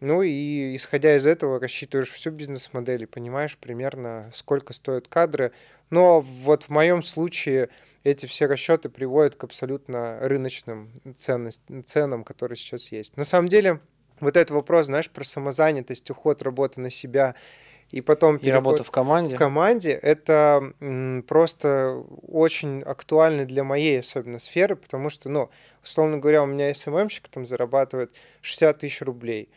B: Ну и исходя из этого рассчитываешь всю бизнес-модель и понимаешь примерно, сколько стоят кадры. Но вот в моем случае эти все расчеты приводят к абсолютно рыночным ценность, ценам, которые сейчас есть. На самом деле, вот этот вопрос, знаешь, про самозанятость, уход работы на себя и потом
A: и работа в команде.
B: В команде это просто очень актуально для моей особенно сферы, потому что, ну, условно говоря, у меня СММщик там зарабатывает 60 тысяч рублей.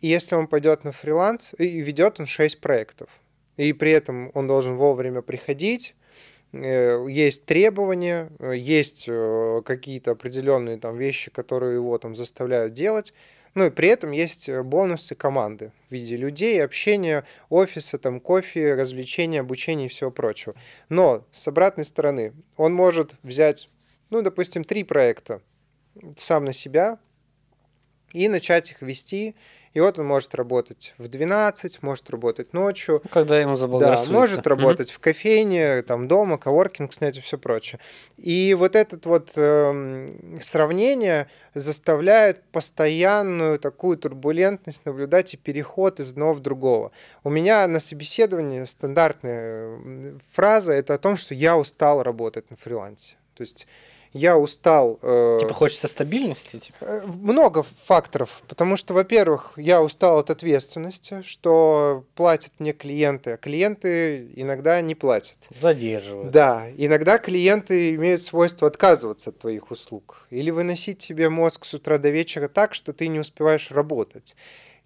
B: И если он пойдет на фриланс, и ведет он 6 проектов, и при этом он должен вовремя приходить, э, есть требования, э, есть э, какие-то определенные там вещи, которые его там заставляют делать, ну и при этом есть э, бонусы команды в виде людей, общения, офиса, там, кофе, развлечения, обучения и всего прочего. Но с обратной стороны, он может взять, ну, допустим, три проекта сам на себя и начать их вести, и вот он может работать в 12, может работать ночью.
A: Ну, когда ему заблагорассудится.
B: Да, может работать mm-hmm. в кофейне, там дома, коворкинг снять и все прочее. И вот это вот э, сравнение заставляет постоянную такую турбулентность наблюдать и переход из одного в другого. У меня на собеседовании стандартная фраза это о том, что я устал работать на фрилансе. То есть я устал.
A: Э, типа хочется стабильности? Типа?
B: Э, много факторов, потому что, во-первых, я устал от ответственности, что платят мне клиенты, а клиенты иногда не платят.
A: Задерживают.
B: Да, иногда клиенты имеют свойство отказываться от твоих услуг или выносить себе мозг с утра до вечера так, что ты не успеваешь работать.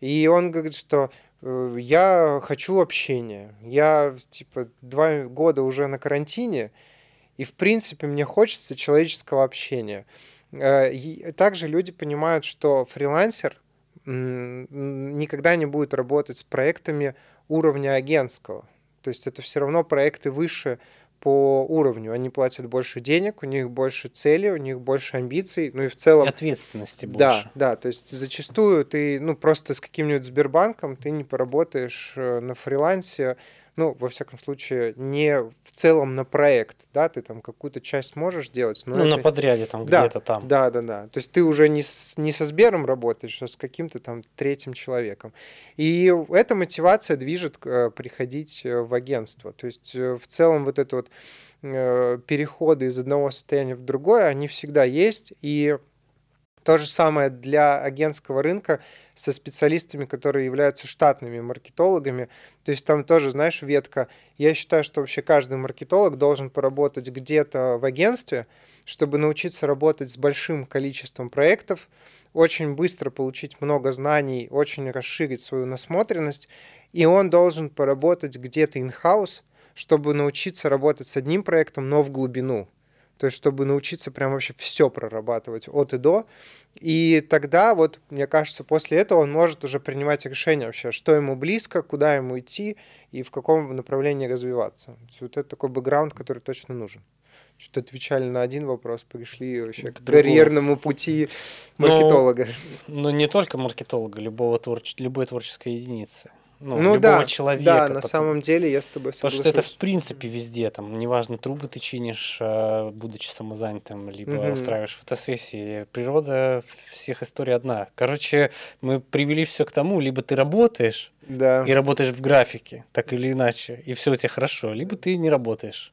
B: И он говорит, что э, я хочу общения. Я, типа, два года уже на карантине, и, в принципе, мне хочется человеческого общения. Э, и также люди понимают, что фрилансер никогда не будет работать с проектами уровня агентского. То есть это все равно проекты выше по уровню. Они платят больше денег, у них больше целей, у них больше амбиций, ну и в целом... И
A: ответственности больше.
B: Да, да, то есть зачастую ты, ну просто с каким-нибудь Сбербанком ты не поработаешь э, на фрилансе ну, во всяком случае, не в целом на проект, да, ты там какую-то часть можешь делать.
A: Но ну, это... на подряде там
B: да,
A: где-то там.
B: Да, да, да. То есть ты уже не, с, не со Сбером работаешь, а с каким-то там третьим человеком. И эта мотивация движет э, приходить э, в агентство. То есть э, в целом вот это вот переходы из одного состояния в другое, они всегда есть, и то же самое для агентского рынка со специалистами, которые являются штатными маркетологами. То есть там тоже, знаешь, ветка. Я считаю, что вообще каждый маркетолог должен поработать где-то в агентстве, чтобы научиться работать с большим количеством проектов, очень быстро получить много знаний, очень расширить свою насмотренность. И он должен поработать где-то in-house, чтобы научиться работать с одним проектом, но в глубину. То есть, чтобы научиться прям вообще все прорабатывать от и до. И тогда, вот, мне кажется, после этого он может уже принимать решение вообще, что ему близко, куда ему идти и в каком направлении развиваться. Вот это такой бэкграунд, который точно нужен. Что-то отвечали на один вопрос, пришли вообще к, к карьерному пути маркетолога.
A: Но, но не только маркетолога, любого творче... любой творческой единицы ну, ну любого да, человека.
B: Да, на потому, самом деле я с тобой
A: соглашусь. Потому что это в принципе везде, там, неважно, трубы ты чинишь, а, будучи самозанятым, либо угу. устраиваешь фотосессии. Природа всех историй одна. Короче, мы привели все к тому, либо ты работаешь да. и работаешь в графике, так или иначе, и все у тебя хорошо, либо ты не работаешь.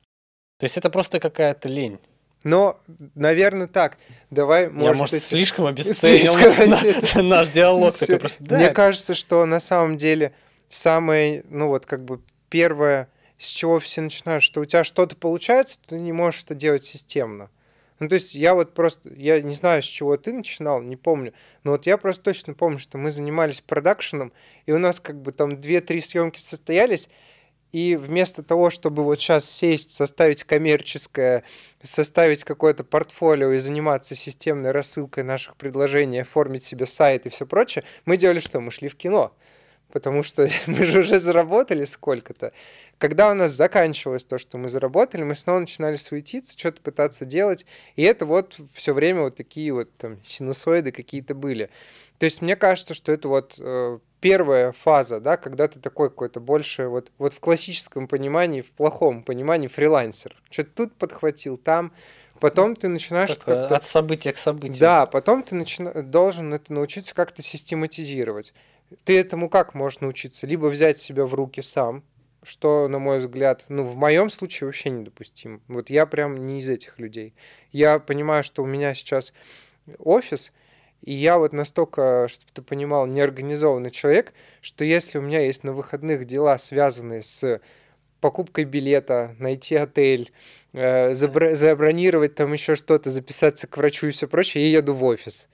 A: То есть это просто какая-то лень.
B: Но, наверное, так. Давай,
A: может, Я, может, слишком обесценил слишком... наш диалог.
B: Мне кажется, что на самом деле самое, ну вот как бы первое, с чего все начинают, что у тебя что-то получается, ты не можешь это делать системно. Ну, то есть я вот просто, я не знаю, с чего ты начинал, не помню, но вот я просто точно помню, что мы занимались продакшеном, и у нас как бы там 2-3 съемки состоялись, и вместо того, чтобы вот сейчас сесть, составить коммерческое, составить какое-то портфолио и заниматься системной рассылкой наших предложений, оформить себе сайт и все прочее, мы делали что? Мы шли в кино. Потому что мы же уже заработали сколько-то. Когда у нас заканчивалось то, что мы заработали, мы снова начинали суетиться, что-то пытаться делать. И это вот все время вот такие вот там синусоиды какие-то были. То есть мне кажется, что это вот э, первая фаза, да, когда ты такой какой-то больше, вот, вот в классическом понимании, в плохом понимании фрилансер. Что-то тут подхватил, там, потом ты начинаешь...
A: Как от события к событию.
B: Да, потом ты начина... должен это научиться как-то систематизировать. Ты этому как можешь научиться? Либо взять себя в руки сам, что, на мой взгляд, ну, в моем случае вообще недопустимо. Вот я прям не из этих людей. Я понимаю, что у меня сейчас офис, и я вот настолько, чтобы ты понимал, неорганизованный человек, что если у меня есть на выходных дела, связанные с покупкой билета, найти отель, э, забронировать там еще что-то, записаться к врачу и все прочее, я еду в офис.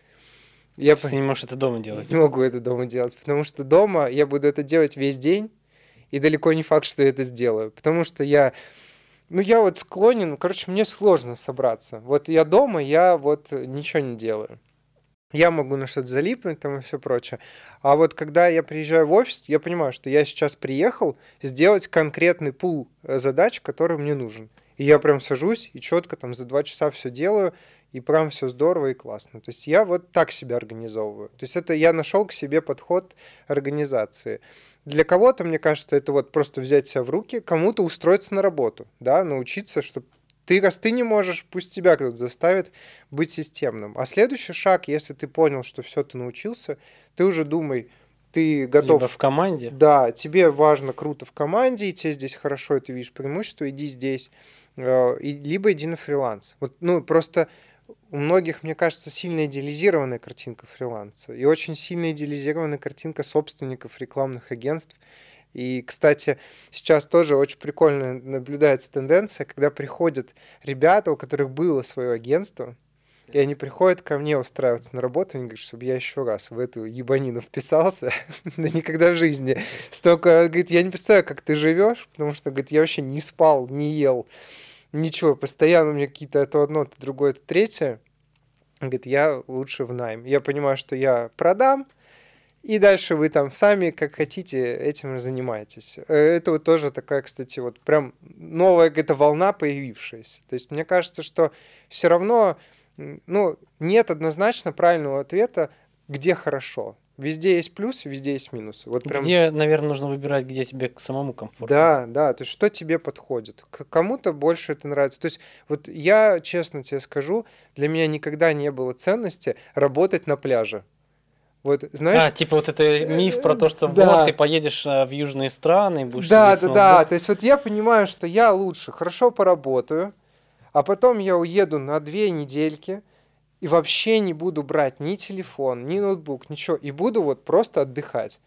A: Я ты не можешь это дома делать.
B: Не могу это дома делать, потому что дома я буду это делать весь день, и далеко не факт, что я это сделаю, потому что я ну, я вот склонен, короче, мне сложно собраться. Вот я дома, я вот ничего не делаю я могу на что-то залипнуть там и все прочее. А вот когда я приезжаю в офис, я понимаю, что я сейчас приехал сделать конкретный пул э, задач, который мне нужен. И я прям сажусь и четко там за два часа все делаю, и прям все здорово и классно. То есть я вот так себя организовываю. То есть это я нашел к себе подход организации. Для кого-то, мне кажется, это вот просто взять себя в руки, кому-то устроиться на работу, да, научиться, чтобы ты, раз ты не можешь, пусть тебя кто-то заставит быть системным. А следующий шаг, если ты понял, что все, ты научился, ты уже думай, ты готов...
A: Либо в команде.
B: Да, тебе важно круто в команде, и тебе здесь хорошо, и ты видишь преимущество, иди здесь. Э, либо иди на фриланс. Вот, ну, просто у многих, мне кажется, сильно идеализированная картинка фриланса и очень сильно идеализированная картинка собственников рекламных агентств. И, кстати, сейчас тоже очень прикольно наблюдается тенденция, когда приходят ребята, у которых было свое агентство, и они приходят ко мне устраиваться на работу, они говорят, чтобы я еще раз в эту ебанину вписался, да никогда в жизни. Столько, говорит, я не представляю, как ты живешь, потому что, говорит, я вообще не спал, не ел, ничего, постоянно у меня какие-то то одно, то другое, то третье. Говорит, я лучше в найм. Я понимаю, что я продам, и дальше вы там сами, как хотите, этим занимаетесь. Э, это вот тоже такая, кстати, вот прям новая какая-то волна появившаяся. То есть мне кажется, что все равно, ну, нет однозначно правильного ответа, где хорошо. Везде есть плюсы, везде есть минусы.
A: Вот прям... Где, наверное, нужно выбирать, где тебе самому комфортно.
B: Да, да, то есть что тебе подходит. К кому-то больше это нравится. То есть вот я, честно тебе скажу, для меня никогда не было ценности работать на пляже. Вот, знаешь... А,
A: типа вот это миф про то, что да. вот ты поедешь а, в южные страны, будешь
B: Да, да, да. То есть вот я понимаю, что я лучше хорошо поработаю, а потом я уеду на две недельки и вообще не буду брать ни телефон, ни ноутбук, ничего, и буду вот просто отдыхать.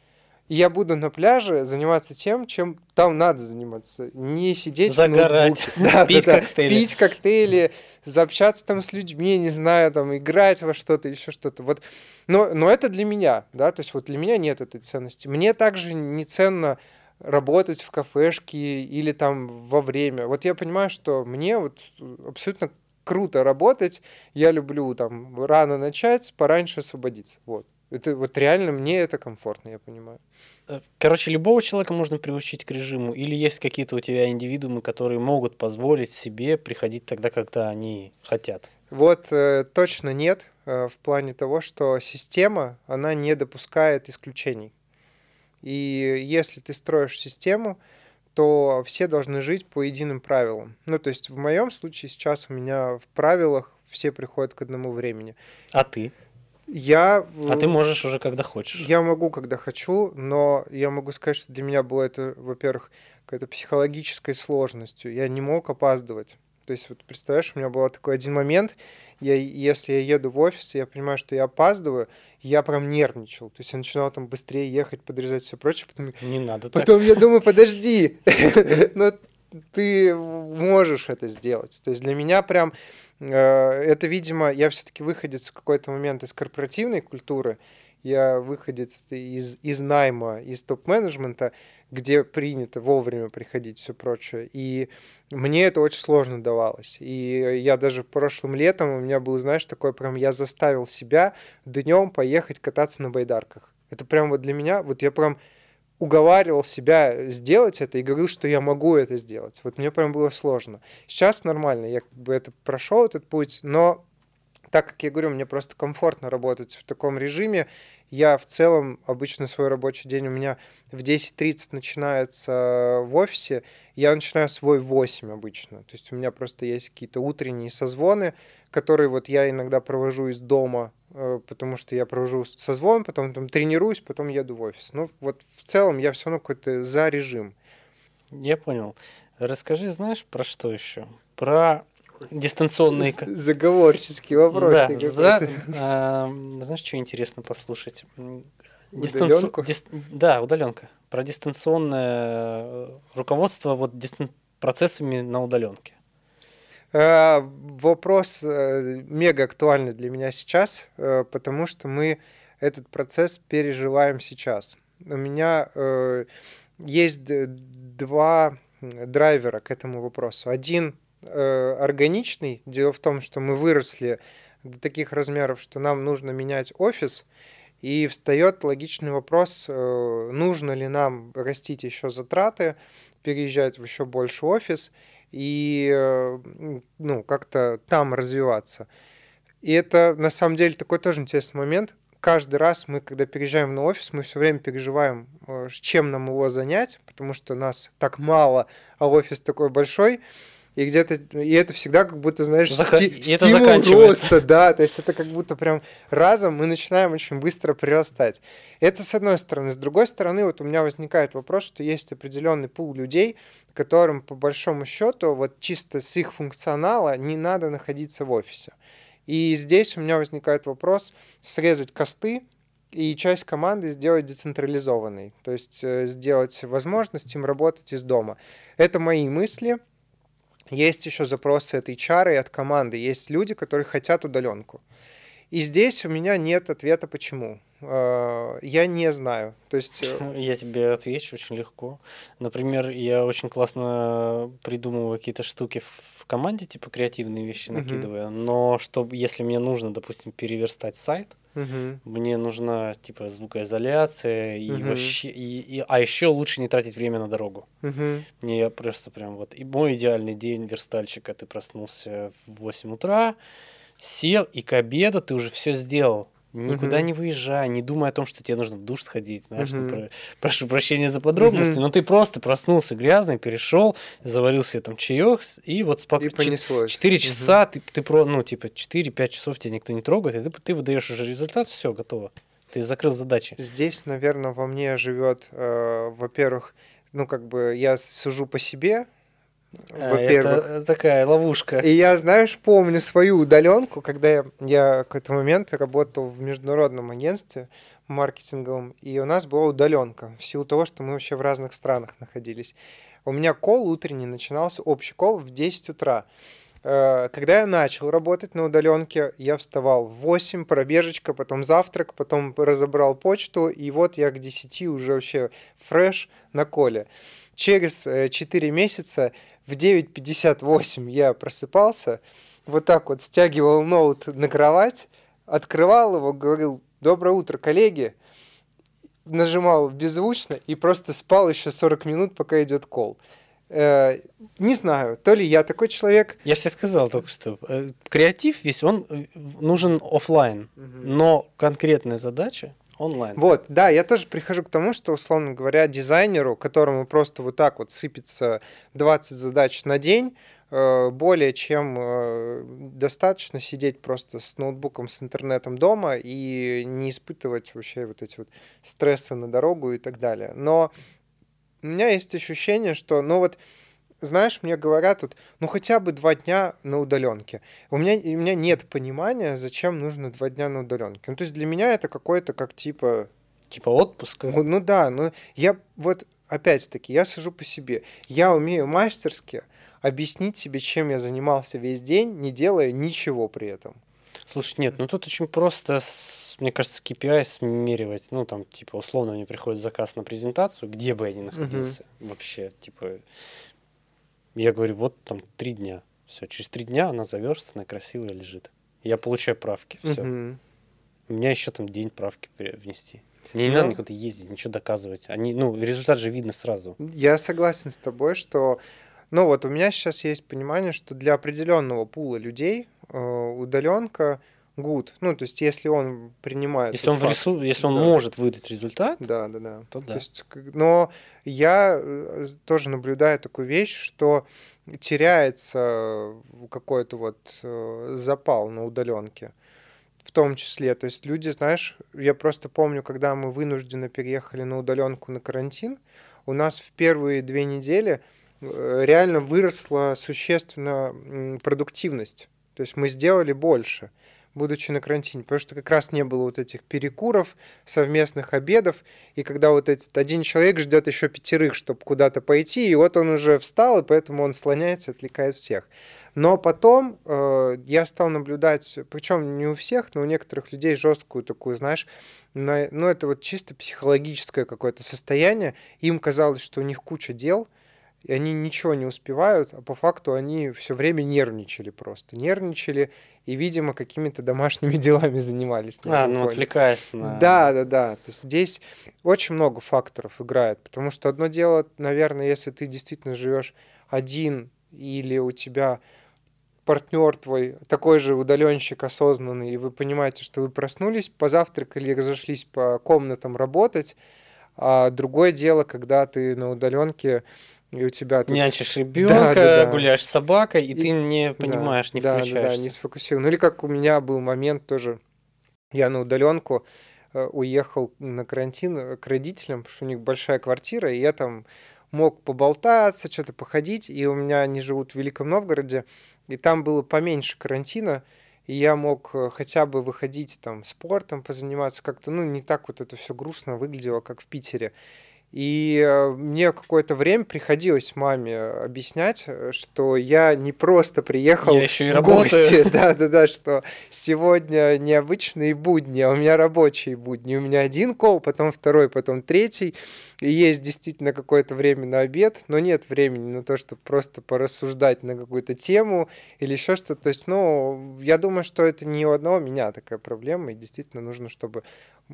B: И я буду на пляже заниматься тем, чем там надо заниматься. Не сидеть
A: Загорать, да, пить да, коктейли.
B: Пить коктейли, заобщаться там с людьми, не знаю, там, играть во что-то, еще что-то. Вот. Но, но это для меня, да, то есть вот для меня нет этой ценности. Мне также не ценно работать в кафешке или там во время. Вот я понимаю, что мне вот абсолютно круто работать, я люблю там рано начать, пораньше освободиться. Вот. Это вот реально мне это комфортно, я понимаю.
A: Э, короче, любого человека можно приучить к режиму, или есть какие-то у тебя индивидуумы, которые могут позволить себе приходить тогда, когда они хотят?
B: Вот э, точно нет, э, в плане того, что система, она не допускает исключений. И если ты строишь систему, то все должны жить по единым правилам. Ну, то есть в моем случае сейчас у меня в правилах все приходят к одному времени.
A: А ты?
B: Я...
A: А ты можешь уже когда хочешь.
B: Я могу, когда хочу, но я могу сказать, что для меня было это, во-первых, какой-то психологической сложностью. Я не мог опаздывать. То есть, вот представляешь, у меня был такой один момент, я, если я еду в офис, я понимаю, что я опаздываю, я прям нервничал. То есть я начинал там быстрее ехать, подрезать все прочее. Потом...
A: Не надо
B: Потом так. я думаю, подожди, но ты можешь это сделать. То есть для меня прям э, это, видимо, я все-таки выходец в какой-то момент из корпоративной культуры, я выходец из, из найма, из топ-менеджмента, где принято вовремя приходить, все прочее. И мне это очень сложно давалось. И я даже прошлым летом у меня был, знаешь, такой прям, я заставил себя днем поехать кататься на байдарках. Это прям вот для меня, вот я прям уговаривал себя сделать это и говорил, что я могу это сделать. Вот мне прям было сложно. Сейчас нормально, я как бы это прошел этот путь, но так как я говорю, мне просто комфортно работать в таком режиме, я в целом обычно свой рабочий день у меня в 10.30 начинается в офисе, я начинаю свой в 8 обычно. То есть у меня просто есть какие-то утренние созвоны, которые вот я иногда провожу из дома, э, потому что я провожу созвон, потом там тренируюсь, потом еду в офис. Ну вот в целом я все равно какой-то за режим.
A: Я понял. Расскажи, знаешь, про что еще? Про дистанционные...
B: Заговорческий вопрос. Да,
A: за... а, знаешь, что интересно послушать? Дистанци... Дис... Да, удаленка. Про дистанционное э, руководство вот дистан... процессами на удаленке.
B: А, вопрос э, мега актуальный для меня сейчас, э, потому что мы этот процесс переживаем сейчас. У меня есть два драйвера к этому вопросу. Один э, органичный. Дело в том, что мы выросли до таких размеров, что нам нужно менять офис, и встает логичный вопрос, э, нужно ли нам растить еще затраты, переезжать в еще больше офис и э, ну, как-то там развиваться. И это на самом деле такой тоже интересный момент. Каждый раз мы, когда переезжаем на офис, мы все время переживаем, чем нам его занять, потому что нас так мало, а офис такой большой и где-то и это всегда как будто знаешь Зах... сти... стимул роста, да, то есть это как будто прям разом мы начинаем очень быстро прирастать. Это с одной стороны, с другой стороны вот у меня возникает вопрос, что есть определенный пул людей, которым по большому счету вот чисто с их функционала не надо находиться в офисе. И здесь у меня возникает вопрос срезать косты и часть команды сделать децентрализованной, то есть э, сделать возможность им работать из дома. Это мои мысли есть еще запросы от HR и от команды. Есть люди, которые хотят удаленку. И здесь у меня нет ответа, почему. А, я не знаю. То есть...
A: Э, я тебе отвечу очень легко. Например, я очень классно придумываю какие-то штуки в команде, типа креативные вещи накидываю. Угу. Но чтобы, если мне нужно, допустим, переверстать сайт, Угу. Мне нужна типа звукоизоляция и угу. вообще, и, и, а еще лучше не тратить время на дорогу. Угу. Мне я просто прям вот и мой идеальный день верстальщика. Ты проснулся в 8 утра, сел и к обеду ты уже все сделал. Никуда угу. не выезжай, не думай о том, что тебе нужно в душ сходить, знаешь, угу. ну, про, прошу прощения за подробности, угу. но ты просто проснулся грязный, перешел, заварил себе там чаек, и вот спокойно. И понеслось. 4 часа, угу. ты, ты про, ну, типа, 4-5 часов тебя никто не трогает, и ты, ты выдаешь уже результат, все, готово. Ты закрыл задачи.
B: Здесь, наверное, во мне живет, э, во-первых, ну, как бы я сужу по себе,
A: во-первых. Это такая ловушка.
B: И я, знаешь, помню свою удаленку, когда я, я в какой-то момент работал в международном агентстве маркетинговом, и у нас была удаленка, в силу того, что мы вообще в разных странах находились. У меня кол утренний начинался, общий кол в 10 утра. Э, когда я начал работать на удаленке, я вставал в 8, пробежечка, потом завтрак, потом разобрал почту, и вот я к 10 уже вообще фреш на коле. Через 4 э, месяца в 9.58 я просыпался, вот так вот стягивал ноут на кровать, открывал его, говорил «Доброе утро, коллеги!» нажимал беззвучно и просто спал еще 40 минут, пока идет кол. Э, не знаю, то ли я такой человек.
A: Я тебе сказал только что, э, креатив весь, он э, нужен офлайн, угу. но конкретная задача онлайн.
B: Вот, да, я тоже прихожу к тому, что, условно говоря, дизайнеру, которому просто вот так вот сыпется 20 задач на день, э, более чем э, достаточно сидеть просто с ноутбуком, с интернетом дома и не испытывать вообще вот эти вот стрессы на дорогу и так далее. Но у меня есть ощущение, что, ну вот, знаешь, мне говорят вот, ну хотя бы два дня на удаленке. У меня, у меня нет понимания, зачем нужно два дня на удаленке. Ну, то есть для меня это какой-то как типа...
A: Типа отпуск?
B: Ну, ну да, ну я вот опять-таки, я сужу по себе. Я умею мастерски объяснить себе, чем я занимался весь день, не делая ничего при этом.
A: Слушай, нет, ну тут очень просто, мне кажется, KPI смиривать. Ну, там, типа, условно мне приходит заказ на презентацию, где бы я ни находился угу. вообще, типа, я говорю, вот там три дня. Все, через три дня она заверстана, красивая лежит. Я получаю правки, все. Угу. У меня еще там день правки внести. Мне не ну, надо никуда ездить, ничего доказывать. Они, ну, результат же видно сразу.
B: Я согласен с тобой, что ну вот у меня сейчас есть понимание, что для определенного пула людей э, удаленка good. Ну, то есть, если он принимает...
A: Если он, факт, в ресурс, если он да. может выдать результат,
B: да, да, да. то да. То есть, но я э, тоже наблюдаю такую вещь, что теряется какой-то вот э, запал на удаленке в том числе. То есть люди, знаешь, я просто помню, когда мы вынужденно переехали на удаленку на карантин, у нас в первые две недели э, реально выросла существенно продуктивность. То есть мы сделали больше будучи на карантине, потому что как раз не было вот этих перекуров, совместных обедов, и когда вот этот один человек ждет еще пятерых, чтобы куда-то пойти, и вот он уже встал, и поэтому он слоняется, отвлекает всех. Но потом э, я стал наблюдать, причем не у всех, но у некоторых людей жесткую такую, знаешь, на, ну это вот чисто психологическое какое-то состояние. Им казалось, что у них куча дел, и они ничего не успевают, а по факту они все время нервничали просто. Нервничали и, видимо, какими-то домашними делами занимались.
A: А, ну, отвлекаясь на...
B: Да, да, да. То есть здесь очень много факторов играет, потому что одно дело, наверное, если ты действительно живешь один или у тебя партнер твой такой же удаленщик осознанный, и вы понимаете, что вы проснулись, позавтракали разошлись по комнатам работать, а другое дело, когда ты на удаленке и у тебя
A: тут... Нянчишь ребенка, да, да, да. гуляешь с собакой, и, и ты не понимаешь, да, не да, включаешься. Да, да,
B: не сфокусирован. Ну или как у меня был момент тоже, я на удаленку э, уехал на карантин э, к родителям, потому что у них большая квартира, и я там мог поболтаться, что-то походить, и у меня они живут в Великом Новгороде, и там было поменьше карантина, и я мог э, хотя бы выходить там спортом позаниматься, как-то, ну, не так вот это все грустно выглядело, как в Питере. И э, мне какое-то время приходилось маме объяснять, э, что я не просто приехал я еще и в работаю. гости, да, да, да, что сегодня необычные будни, а у меня рабочие будни. У меня один кол, потом второй, потом третий. И есть действительно какое-то время на обед, но нет времени на то, чтобы просто порассуждать на какую-то тему или еще что-то. То есть, ну, я думаю, что это не у одного меня такая проблема, и действительно нужно, чтобы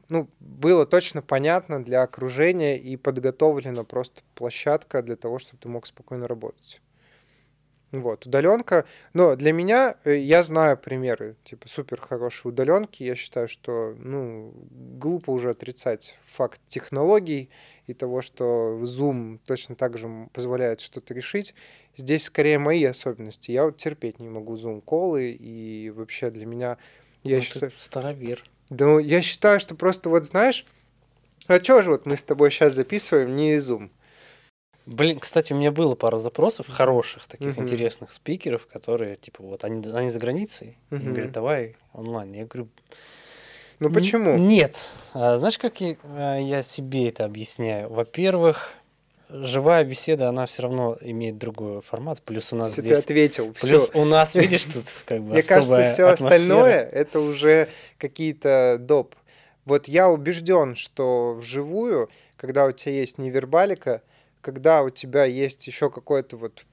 B: ну, было точно понятно для окружения и подготовлена просто площадка для того, чтобы ты мог спокойно работать. Вот, удаленка. Но для меня, э, я знаю примеры, типа, супер хорошие удаленки. Я считаю, что, ну, глупо уже отрицать факт технологий и того, что Zoom точно так же позволяет что-то решить. Здесь скорее мои особенности. Я вот терпеть не могу Zoom-колы, и вообще для меня...
A: Я ну, считаю... старовер.
B: Да, ну, я считаю, что просто вот знаешь, а чё же вот мы с тобой сейчас записываем не из Zoom?
A: Блин, кстати, у меня было пару запросов хороших, таких uh-huh. интересных спикеров, которые, типа, вот, они, они за границей, uh-huh. и говорят, давай онлайн. Я говорю,
B: ну почему?
A: Нет. А, знаешь, как я, а, я себе это объясняю? Во-первых, живая беседа, она все равно имеет другой формат. Плюс у нас Если здесь...
B: ты ответил,
A: Плюс у нас, видишь, тут как бы
B: Мне кажется, все остальное это уже какие-то доп. Вот я убежден, что вживую, когда у тебя есть невербалика, когда у тебя есть еще какое-то вот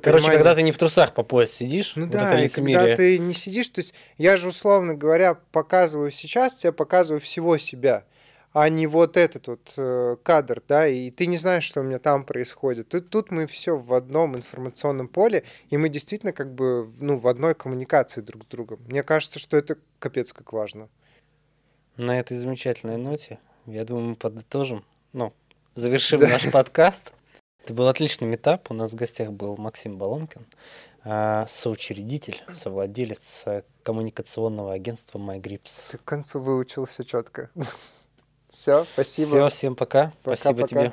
A: Короче, когда ты не в трусах по пояс сидишь,
B: ну вот да, это лицемерие. когда ты не сидишь, то есть я же, условно говоря, показываю сейчас, тебе показываю всего себя а не вот этот вот э, кадр, да, и ты не знаешь, что у меня там происходит. Тут, тут мы все в одном информационном поле, и мы действительно как бы, ну, в одной коммуникации друг с другом. Мне кажется, что это капец как важно.
A: На этой замечательной ноте, я думаю, мы подытожим, ну, завершим да. наш подкаст. Это был отличный метап. У нас в гостях был Максим Балонкин, а, соучредитель, совладелец э, коммуникационного агентства MyGrips.
B: Ты к концу выучил все четко. Все, спасибо.
A: Все, всем пока. пока Спасибо пока. тебе.